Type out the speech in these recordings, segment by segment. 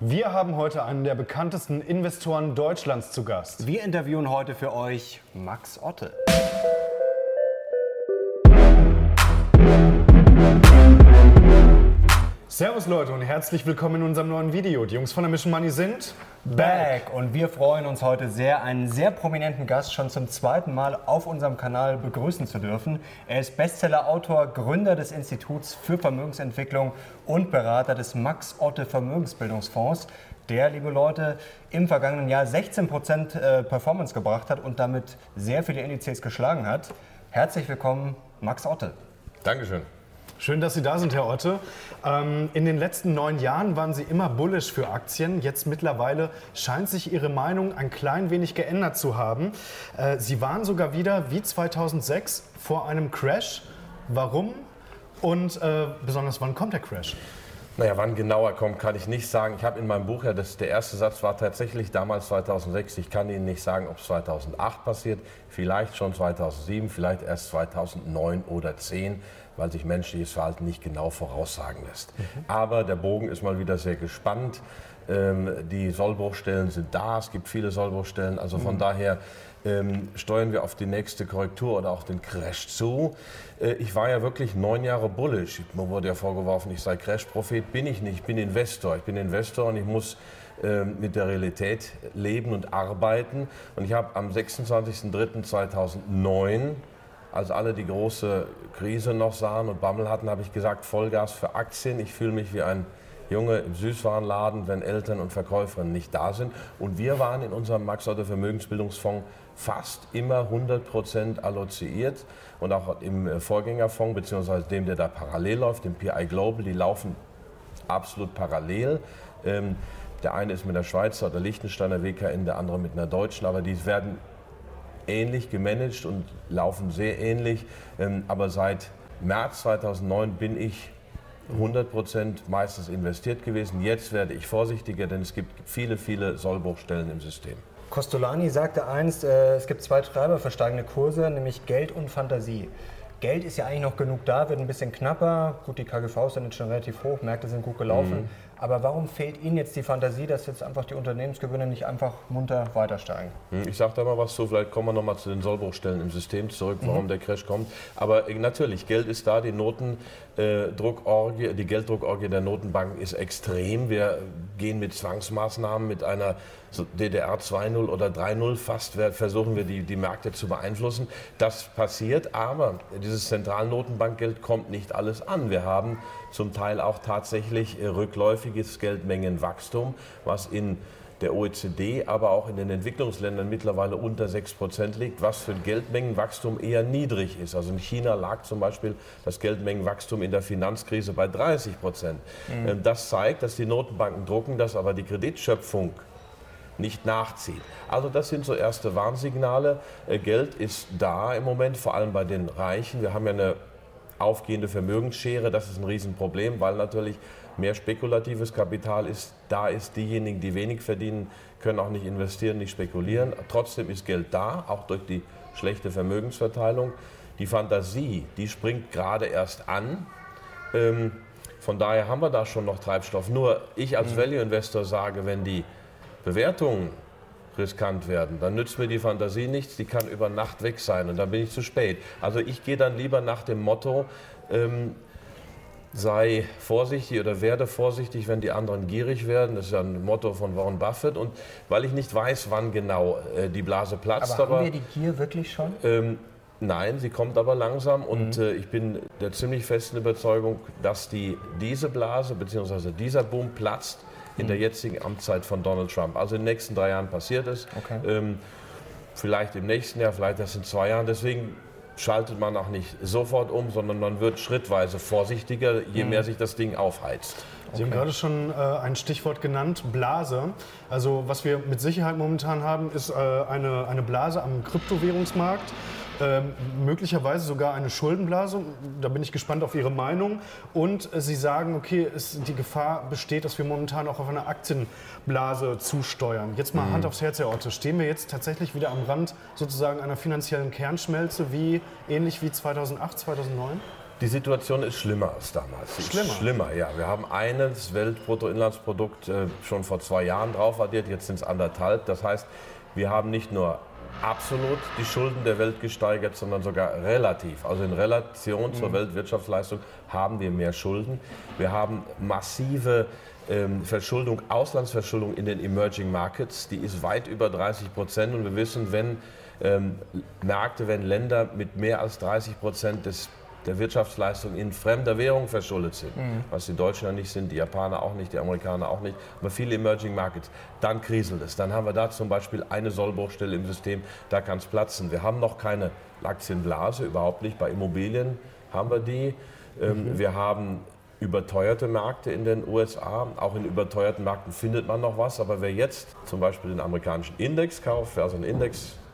Wir haben heute einen der bekanntesten Investoren Deutschlands zu Gast. Wir interviewen heute für euch Max Otte. Servus Leute und herzlich willkommen in unserem neuen Video. Die Jungs von der Mission Money sind back und wir freuen uns heute sehr, einen sehr prominenten Gast schon zum zweiten Mal auf unserem Kanal begrüßen zu dürfen. Er ist Bestseller-Autor, Gründer des Instituts für Vermögensentwicklung und Berater des Max Otte Vermögensbildungsfonds, der, liebe Leute, im vergangenen Jahr 16% äh, Performance gebracht hat und damit sehr viele Indizes geschlagen hat. Herzlich willkommen, Max Otte. Dankeschön. Schön, dass Sie da sind, Herr Otte. Ähm, in den letzten neun Jahren waren Sie immer bullish für Aktien. Jetzt mittlerweile scheint sich Ihre Meinung ein klein wenig geändert zu haben. Äh, Sie waren sogar wieder wie 2006 vor einem Crash. Warum? Und äh, besonders wann kommt der Crash? Naja, wann genauer kommt, kann ich nicht sagen. Ich habe in meinem Buch ja, das, der erste Satz war tatsächlich damals 2006. Ich kann Ihnen nicht sagen, ob es 2008 passiert, vielleicht schon 2007, vielleicht erst 2009 oder 2010 weil sich menschliches Verhalten nicht genau voraussagen lässt. Mhm. Aber der Bogen ist mal wieder sehr gespannt. Ähm, die Sollbruchstellen sind da, es gibt viele Sollbruchstellen. Also von mhm. daher ähm, steuern wir auf die nächste Korrektur oder auch den Crash zu. Äh, ich war ja wirklich neun Jahre bullish. Mir wurde ja vorgeworfen, ich sei Crash-Prophet. Bin ich nicht. Ich bin Investor. Ich bin Investor und ich muss ähm, mit der Realität leben und arbeiten. Und ich habe am 26.03.2009 als alle die große Krise noch sahen und Bammel hatten, habe ich gesagt, Vollgas für Aktien. Ich fühle mich wie ein Junge im Süßwarenladen, wenn Eltern und Verkäuferinnen nicht da sind. Und wir waren in unserem Max Otter Vermögensbildungsfonds fast immer 100 Prozent alloziert und auch im Vorgängerfonds, beziehungsweise dem, der da parallel läuft, dem PI Global, die laufen absolut parallel. Ähm, der eine ist mit der Schweizer oder Liechtensteiner WKN, der andere mit einer deutschen, aber die werden ähnlich gemanagt und laufen sehr ähnlich. Ähm, aber seit März 2009 bin ich 100 Prozent meistens investiert gewesen. Jetzt werde ich vorsichtiger, denn es gibt viele, viele Sollbruchstellen im System. Costolani sagte einst, äh, es gibt zwei Treiber für steigende Kurse, nämlich Geld und Fantasie. Geld ist ja eigentlich noch genug da, wird ein bisschen knapper. Gut, die KGVs sind jetzt schon relativ hoch, Märkte sind gut gelaufen. Mhm. Aber warum fehlt Ihnen jetzt die Fantasie, dass jetzt einfach die Unternehmensgewinne nicht einfach munter weiter steigen? Hm, ich sage da mal was zu, vielleicht kommen wir nochmal zu den Sollbruchstellen im System zurück, warum mhm. der Crash kommt. Aber äh, natürlich, Geld ist da, die Notendruckorgie, äh, die Gelddruckorgie der Notenbanken ist extrem. Wir gehen mit Zwangsmaßnahmen, mit einer DDR 2.0 oder 3.0 fast, versuchen wir die, die Märkte zu beeinflussen. Das passiert, aber dieses Zentralnotenbankgeld kommt nicht alles an. Wir haben zum Teil auch tatsächlich rückläufiges Geldmengenwachstum, was in der OECD, aber auch in den Entwicklungsländern mittlerweile unter 6% liegt, was für Geldmengenwachstum eher niedrig ist. Also in China lag zum Beispiel das Geldmengenwachstum in der Finanzkrise bei 30%. Mhm. Ähm, das zeigt, dass die Notenbanken drucken, dass aber die Kreditschöpfung nicht nachzieht. Also das sind so erste Warnsignale. Äh, Geld ist da im Moment, vor allem bei den Reichen. Wir haben ja eine aufgehende Vermögensschere. Das ist ein Riesenproblem, weil natürlich mehr spekulatives Kapital ist. Da ist diejenigen, die wenig verdienen, können auch nicht investieren, nicht spekulieren. Trotzdem ist Geld da, auch durch die schlechte Vermögensverteilung. Die Fantasie, die springt gerade erst an. Ähm, von daher haben wir da schon noch Treibstoff. Nur ich als mhm. Value-Investor sage, wenn die Bewertungen riskant werden. Dann nützt mir die Fantasie nichts, die kann über Nacht weg sein und dann bin ich zu spät. Also ich gehe dann lieber nach dem Motto, ähm, sei vorsichtig oder werde vorsichtig, wenn die anderen gierig werden. Das ist ja ein Motto von Warren Buffett. Und weil ich nicht weiß, wann genau äh, die Blase platzt. Aber haben aber, wir die Gier wirklich schon? Ähm, nein, sie kommt aber langsam. Und mhm. äh, ich bin der ziemlich festen Überzeugung, dass die, diese Blase bzw. dieser Boom platzt in der jetzigen Amtszeit von Donald Trump. Also in den nächsten drei Jahren passiert es. Okay. Ähm, vielleicht im nächsten Jahr, vielleicht erst in zwei Jahren. Deswegen schaltet man auch nicht sofort um, sondern man wird schrittweise vorsichtiger, je mhm. mehr sich das Ding aufheizt. Sie haben gerade schon äh, ein Stichwort genannt, Blase. Also was wir mit Sicherheit momentan haben, ist äh, eine, eine Blase am Kryptowährungsmarkt. Ähm, möglicherweise sogar eine Schuldenblase. Da bin ich gespannt auf Ihre Meinung. Und äh, Sie sagen, okay, es, die Gefahr besteht, dass wir momentan auch auf eine Aktienblase zusteuern. Jetzt mal mhm. Hand aufs Herz, Herr Otto. Stehen wir jetzt tatsächlich wieder am Rand sozusagen einer finanziellen Kernschmelze, wie ähnlich wie 2008, 2009? Die Situation ist schlimmer als damals. Schlimmer? Schlimmer, ja. Wir haben eines Weltbruttoinlandsprodukt äh, schon vor zwei Jahren drauf addiert, jetzt sind es anderthalb. Das heißt, wir haben nicht nur absolut die Schulden der Welt gesteigert, sondern sogar relativ. Also in Relation zur Weltwirtschaftsleistung haben wir mehr Schulden. Wir haben massive ähm, Verschuldung, Auslandsverschuldung in den Emerging Markets. Die ist weit über 30 Prozent. Und wir wissen, wenn ähm, Märkte, wenn Länder mit mehr als 30 Prozent des der Wirtschaftsleistung in fremder Währung verschuldet sind, was die Deutschen ja nicht sind, die Japaner auch nicht, die Amerikaner auch nicht, aber viele Emerging Markets, dann kriselt es. Dann haben wir da zum Beispiel eine Sollbruchstelle im System, da kann es platzen. Wir haben noch keine Aktienblase, überhaupt nicht. Bei Immobilien haben wir die. Ähm, Wir haben überteuerte Märkte in den USA. Auch in überteuerten Märkten findet man noch was. Aber wer jetzt zum Beispiel den amerikanischen Index kauft, wer also ein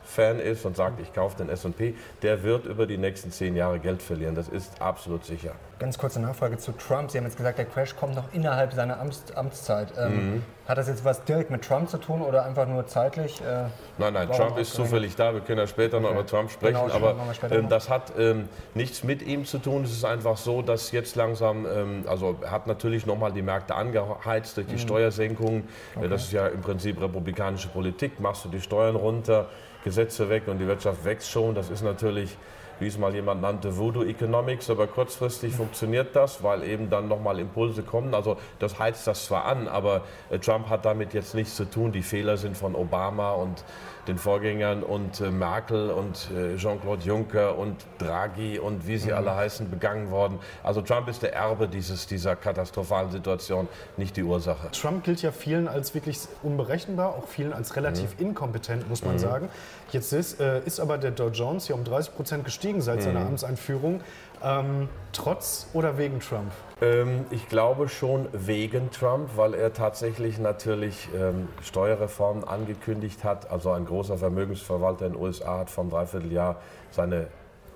Index-Fan ist und sagt, ich kaufe den S&P, der wird über die nächsten zehn Jahre Geld verlieren. Das ist absolut sicher. Ganz kurze Nachfrage zu Trump. Sie haben jetzt gesagt, der Crash kommt noch innerhalb seiner Amts Amtszeit. Ähm, Hat das jetzt was direkt mit Trump zu tun oder einfach nur zeitlich? Äh, Nein, nein, Trump ist zufällig da. Wir können ja später noch Okay. über Trump sprechen. Genau, aber ähm, noch. das hat ähm, nichts mit ihm zu tun. Es ist einfach so, dass jetzt langsam, ähm, also hat natürlich nochmal die Märkte angeheizt Mhm. durch die Steuersenkungen. Äh, Das ist ja im Prinzip republikanische Politik. Machst du die Steuern runter, Gesetze weg und die Wirtschaft wächst schon. Das ist natürlich wie es mal jemand nannte, Voodoo Economics, aber kurzfristig funktioniert das, weil eben dann nochmal Impulse kommen. Also das heizt das zwar an, aber äh, Trump hat damit jetzt nichts zu tun. Die Fehler sind von Obama und den Vorgängern und äh, Merkel und äh, Jean-Claude Juncker und Draghi und wie sie alle heißen, begangen worden. Also Trump ist der Erbe dieses, dieser katastrophalen Situation, nicht die Ursache. Trump gilt ja vielen als wirklich unberechenbar, auch vielen als relativ inkompetent, muss man sagen. Jetzt ist, äh, ist aber der Dow Jones ja um 30 Prozent gestiegen seit seiner Amtseinführung. Ähm, trotz oder wegen Trump? Ähm, ich glaube schon wegen Trump, weil er tatsächlich natürlich ähm, Steuerreformen angekündigt hat. Also ein großer Vermögensverwalter in den USA hat vor einem Dreivierteljahr seine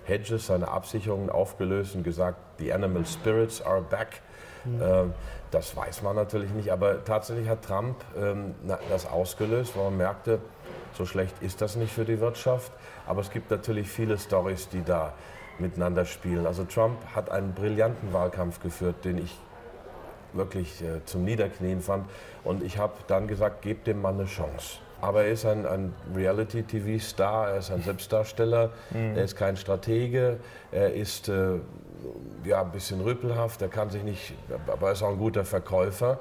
Hedges, seine Absicherungen aufgelöst und gesagt, the animal spirits are back. Ähm, das weiß man natürlich nicht, aber tatsächlich hat Trump ähm, das ausgelöst, weil man merkte, so schlecht ist das nicht für die Wirtschaft. Aber es gibt natürlich viele Stories, die da miteinander spielen. Also Trump hat einen brillanten Wahlkampf geführt, den ich wirklich äh, zum Niederknien fand. Und ich habe dann gesagt, gebt dem Mann eine Chance. Aber er ist ein, ein Reality-TV-Star, er ist ein Selbstdarsteller, er ist kein Stratege, er ist äh, ja, ein bisschen rüpelhaft, er kann sich nicht, aber er ist auch ein guter Verkäufer.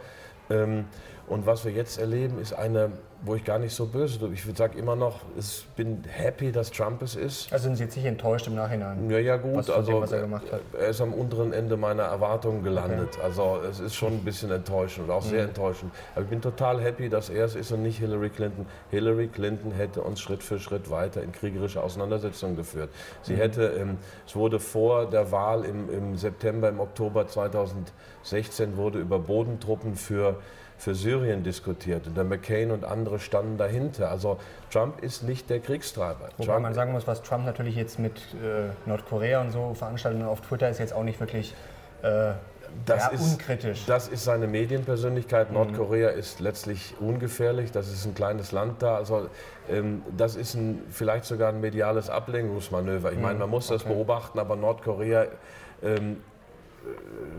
Ähm, und was wir jetzt erleben, ist eine, wo ich gar nicht so böse bin. Ich sage immer noch, ich bin happy, dass Trump es ist. also sind Sie jetzt nicht enttäuscht im Nachhinein? Ja, ja, gut. Also, dem, er hat. er ist am unteren Ende meiner Erwartungen gelandet. Also, es ist schon ein bisschen enttäuschend und auch sehr Mhm. enttäuschend. Aber ich bin total happy, dass er es ist und nicht Hillary Clinton. Hillary Clinton hätte uns Schritt für Schritt weiter in kriegerische Auseinandersetzungen geführt. Sie Mhm. hätte, ähm, es wurde vor der Wahl im, im September, im Oktober 2016 wurde über Bodentruppen für für Syrien diskutiert und der McCain und andere standen dahinter. Also Trump ist nicht der Kriegstreiber. Wobei Trump man sagen muss, was Trump natürlich jetzt mit äh, Nordkorea und so veranstaltet auf Twitter ist jetzt auch nicht wirklich äh, Das ja, ist, unkritisch. Das ist seine Medienpersönlichkeit. Nordkorea ist letztlich ungefährlich. Das ist ein kleines Land da. Also ähm, das ist ein, vielleicht sogar ein mediales Ablenkungsmanöver. Ich meine, man muss das beobachten, aber Nordkorea, ähm, äh,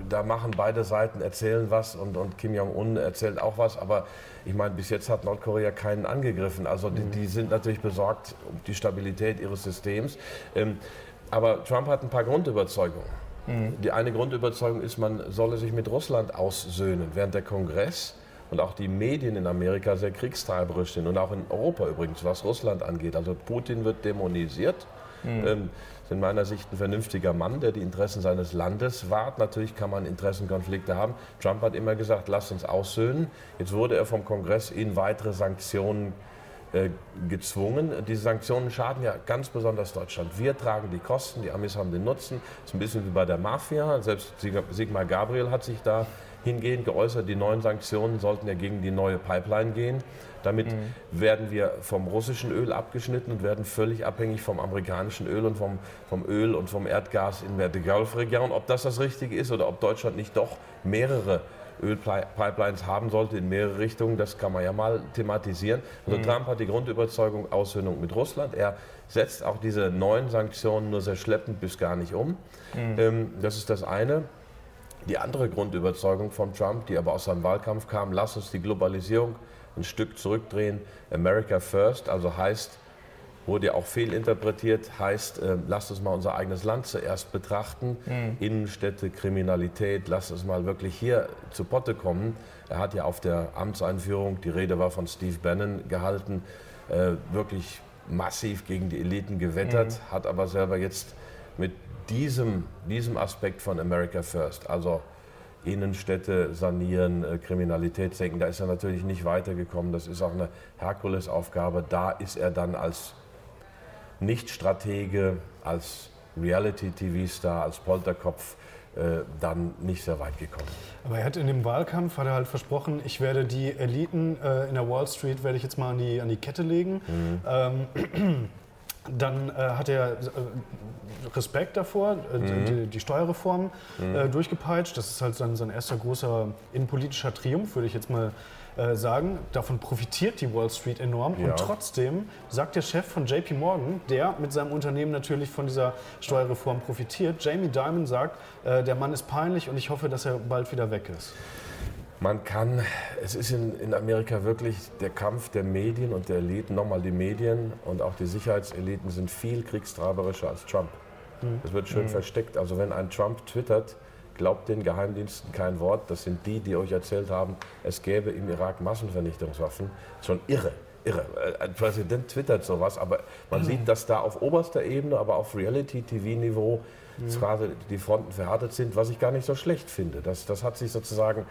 da machen beide Seiten, erzählen was und, und Kim Jong-un erzählt auch was. Aber ich meine, bis jetzt hat Nordkorea keinen angegriffen. Also die, die sind natürlich besorgt um die Stabilität ihres Systems. Ähm, aber Trump hat ein paar Grundüberzeugungen. Die eine Grundüberzeugung ist, man solle sich mit Russland aussöhnen, während der Kongress und auch die Medien in Amerika sehr kriegstreiberisch sind und auch in Europa übrigens, was Russland angeht. Also Putin wird dämonisiert. Ähm, ist in meiner Sicht ein vernünftiger Mann, der die Interessen seines Landes wahrt. Natürlich kann man Interessenkonflikte haben. Trump hat immer gesagt, lasst uns aussöhnen. Jetzt wurde er vom Kongress in weitere Sanktionen äh, gezwungen. Diese Sanktionen schaden ja ganz besonders Deutschland. Wir tragen die Kosten, die Amis haben den Nutzen. Das ist ein bisschen wie bei der Mafia. Selbst Sig- Sigmar Gabriel hat sich da hingehend geäußert, die neuen Sanktionen sollten ja gegen die neue Pipeline gehen. Damit werden wir vom russischen Öl abgeschnitten und werden völlig abhängig vom amerikanischen Öl und vom, vom Öl und vom Erdgas in der Gulfregion. Ob das das Richtige ist oder ob Deutschland nicht doch mehrere Ölpipelines haben sollte in mehrere Richtungen. Das kann man ja mal thematisieren. Also mhm. Trump hat die Grundüberzeugung Aussöhnung mit Russland. Er setzt auch diese neuen Sanktionen nur sehr schleppend bis gar nicht um. Mhm. Ähm, das ist das eine. Die andere Grundüberzeugung von Trump, die aber aus seinem Wahlkampf kam, lass uns die Globalisierung ein Stück zurückdrehen. America First, also heißt, wurde ja auch fehlinterpretiert, heißt, äh, lasst uns mal unser eigenes Land zuerst betrachten. Mhm. Innenstädte, Kriminalität, lasst uns mal wirklich hier zu Potte kommen. Er hat ja auf der Amtseinführung, die Rede war von Steve Bannon gehalten, äh, wirklich massiv gegen die Eliten gewettert, mhm. hat aber selber jetzt mit diesem, diesem Aspekt von America First, also Innenstädte sanieren, äh, Kriminalität senken, da ist er natürlich nicht weitergekommen. Das ist auch eine Herkulesaufgabe. Da ist er dann als Nicht-Stratege, als Reality-TV-Star, als Polterkopf äh, dann nicht sehr weit gekommen. Aber er hat in dem Wahlkampf hat er halt versprochen, ich werde die Eliten äh, in der Wall Street werde ich jetzt mal an die, an die Kette legen. Mhm. Ähm, dann äh, hat er äh, Respekt davor, äh, mhm. die, die, Steuerreform mhm. äh, durchgepeitscht. Das ist halt sein, sein erster großer innenpolitischer Triumph, würde ich jetzt mal äh, sagen. Davon profitiert die Wall Street enorm. Ja. Und trotzdem sagt der Chef von JP Morgan, der mit seinem Unternehmen natürlich von dieser Steuerreform profitiert, Jamie Dimon sagt, äh, der Mann ist peinlich und ich hoffe, dass er bald wieder weg ist. Man kann, es ist in, in Amerika wirklich der Kampf der Medien und der Eliten, nochmal die Medien und auch die Sicherheitseliten sind viel kriegstraberischer als Trump. Mhm. Das wird schön mhm. versteckt. Also wenn ein Trump twittert, glaubt den Geheimdiensten kein Wort. Das sind die, die euch erzählt haben, es gäbe im Irak Massenvernichtungswaffen. Schon irre. Irre. Ein Präsident twittert sowas, aber man mhm. sieht, dass da auf oberster Ebene, aber auf Reality-TV-Niveau mhm. gerade die Fronten verhärtet sind, was ich gar nicht so schlecht finde. Das, das hat sich sozusagen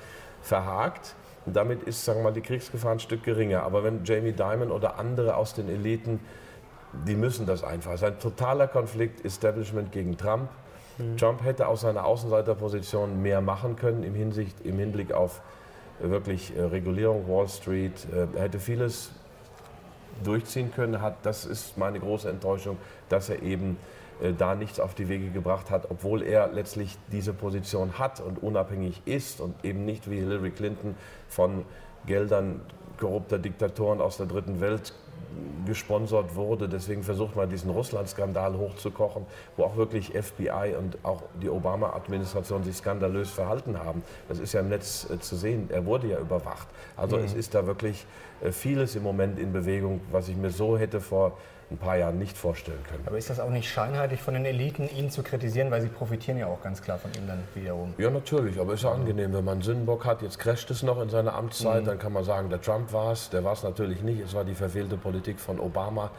verhakt. Und damit ist, sagen wir mal, die Kriegsgefahr ein Stück geringer. Aber wenn Jamie Dimon oder andere aus den Eliten, die müssen das einfach. Es ist ein totaler Konflikt, Establishment gegen Trump. Mhm. Trump hätte aus seiner Außenseiterposition mehr machen können im, Hinsicht, im Hinblick auf äh, wirklich äh, Regulierung Wall Street. Äh, er hätte vieles durchziehen können. Hat, das ist meine große Enttäuschung, dass er eben da nichts auf die Wege gebracht hat, obwohl er letztlich diese Position hat und unabhängig ist und eben nicht wie Hillary Clinton von Geldern korrupter Diktatoren aus der dritten Welt gesponsert wurde. Deswegen versucht man diesen Russland-Skandal hochzukochen, wo auch wirklich FBI und auch die Obama-Administration sich skandalös verhalten haben. Das ist ja im Netz äh, zu sehen. Er wurde ja überwacht. Also mhm. es ist da wirklich äh, vieles im Moment in Bewegung, was ich mir so hätte vor ein paar Jahren nicht vorstellen können. Aber ist das auch nicht scheinheilig von den Eliten, ihn zu kritisieren, weil sie profitieren ja auch ganz klar von ihm dann wiederum? Ja, natürlich, aber ist ja angenehm, wenn man Sündenbock hat, jetzt crasht es noch in seiner Amtszeit, mhm. dann kann man sagen, der Trump war es, der war es natürlich nicht, es war die verfehlte Politik von Obama.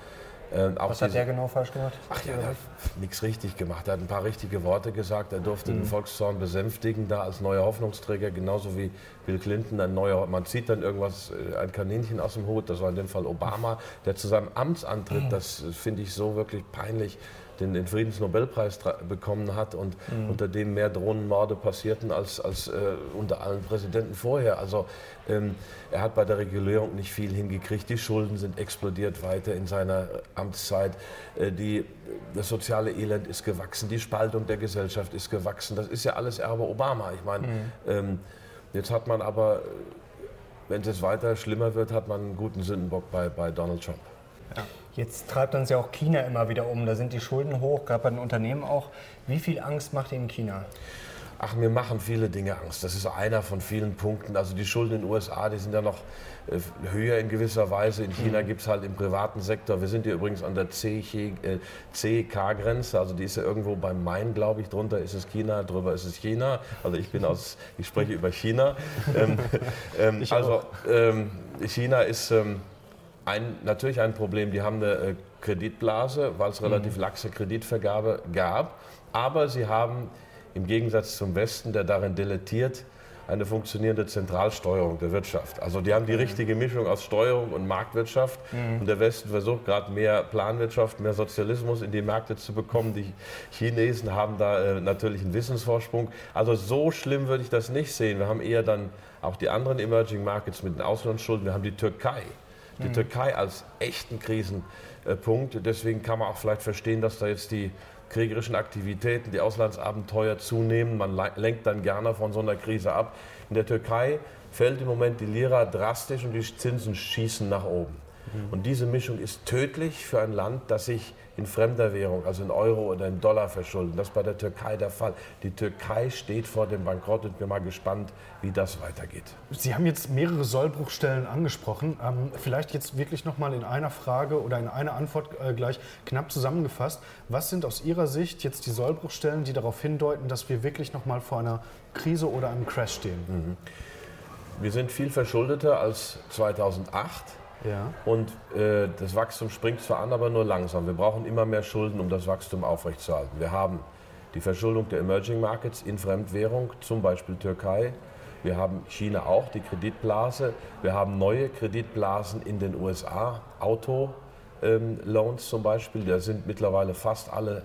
Äh, Was hat der genau falsch gemacht? Ach ja, er hat nichts richtig gemacht. Er hat ein paar richtige Worte gesagt. Er durfte mhm. den Volkszorn besänftigen, da als neuer Hoffnungsträger, genauso wie Bill Clinton ein neuer. Man zieht dann irgendwas, äh, ein Kaninchen aus dem Hut. Das war in dem Fall Obama, der zu seinem Amtsantritt, mhm. das finde ich so wirklich peinlich, den, den Friedensnobelpreis bekommen hat und mhm. unter dem mehr Drohnenmorde passierten als, als äh, unter allen Präsidenten vorher. Also ähm, er hat bei der Regulierung nicht viel hingekriegt. Die Schulden sind explodiert weiter in seiner Amtszeit. Äh, die, das soziale Elend ist gewachsen. Die Spaltung der Gesellschaft ist gewachsen. Das ist ja alles Erbe Obama. Ich meine, mhm. ähm, jetzt hat man aber, wenn es weiter schlimmer wird, hat man einen guten Sündenbock bei, bei Donald Trump. Ja. Jetzt treibt uns ja auch China immer wieder um. Da sind die Schulden hoch, gerade bei den Unternehmen auch. Wie viel Angst macht Ihnen China? Ach, mir machen viele Dinge Angst. Das ist einer von vielen Punkten. Also die Schulden in den USA, die sind ja noch äh, höher in gewisser Weise. In China mhm. gibt es halt im privaten Sektor, wir sind hier übrigens an der CK-Grenze, äh, also die ist ja irgendwo beim Main, glaube ich, drunter ist es China, drüber ist es China. Also ich bin aus, ich spreche über China. ähm, ähm, also ähm, China ist ähm, ein, natürlich ein Problem. Die haben eine äh, Kreditblase, weil es relativ mhm. laxe Kreditvergabe gab. Aber sie haben im Gegensatz zum Westen, der darin deletiert, eine funktionierende Zentralsteuerung der Wirtschaft. Also die haben die mhm. richtige Mischung aus Steuerung und Marktwirtschaft. Mhm. Und der Westen versucht gerade mehr Planwirtschaft, mehr Sozialismus in die Märkte zu bekommen. Die Chinesen haben da äh, natürlich einen Wissensvorsprung. Also so schlimm würde ich das nicht sehen. Wir haben eher dann auch die anderen Emerging Markets mit den Auslandsschulden. Wir haben die Türkei die mhm. Türkei als echten Krisenpunkt. Deswegen kann man auch vielleicht verstehen, dass da jetzt die kriegerischen Aktivitäten, die Auslandsabenteuer zunehmen. Man lenkt dann gerne von so einer Krise ab. In der Türkei fällt im Moment die Lira drastisch und die Zinsen schießen nach oben. Mhm. Und diese Mischung ist tödlich für ein Land, das sich in fremder Währung, also in Euro oder in Dollar verschulden. Das ist bei der Türkei der Fall. Die Türkei steht vor dem Bankrott und bin mal gespannt, wie das weitergeht. Sie haben jetzt mehrere Sollbruchstellen angesprochen. Ähm, vielleicht jetzt wirklich noch mal in einer Frage oder in einer Antwort äh, gleich knapp zusammengefasst. Was sind aus Ihrer Sicht jetzt die Sollbruchstellen, die darauf hindeuten, dass wir wirklich noch mal vor einer Krise oder einem Crash stehen? Mhm. Wir sind viel verschuldeter als 2008. Ja. Und äh, das Wachstum springt zwar an, aber nur langsam. Wir brauchen immer mehr Schulden, um das Wachstum aufrechtzuerhalten. Wir haben die Verschuldung der Emerging Markets in Fremdwährung, zum Beispiel Türkei. Wir haben China auch, die Kreditblase. Wir haben neue Kreditblasen in den USA, Auto-Loans ähm, zum Beispiel. Da sind mittlerweile fast alle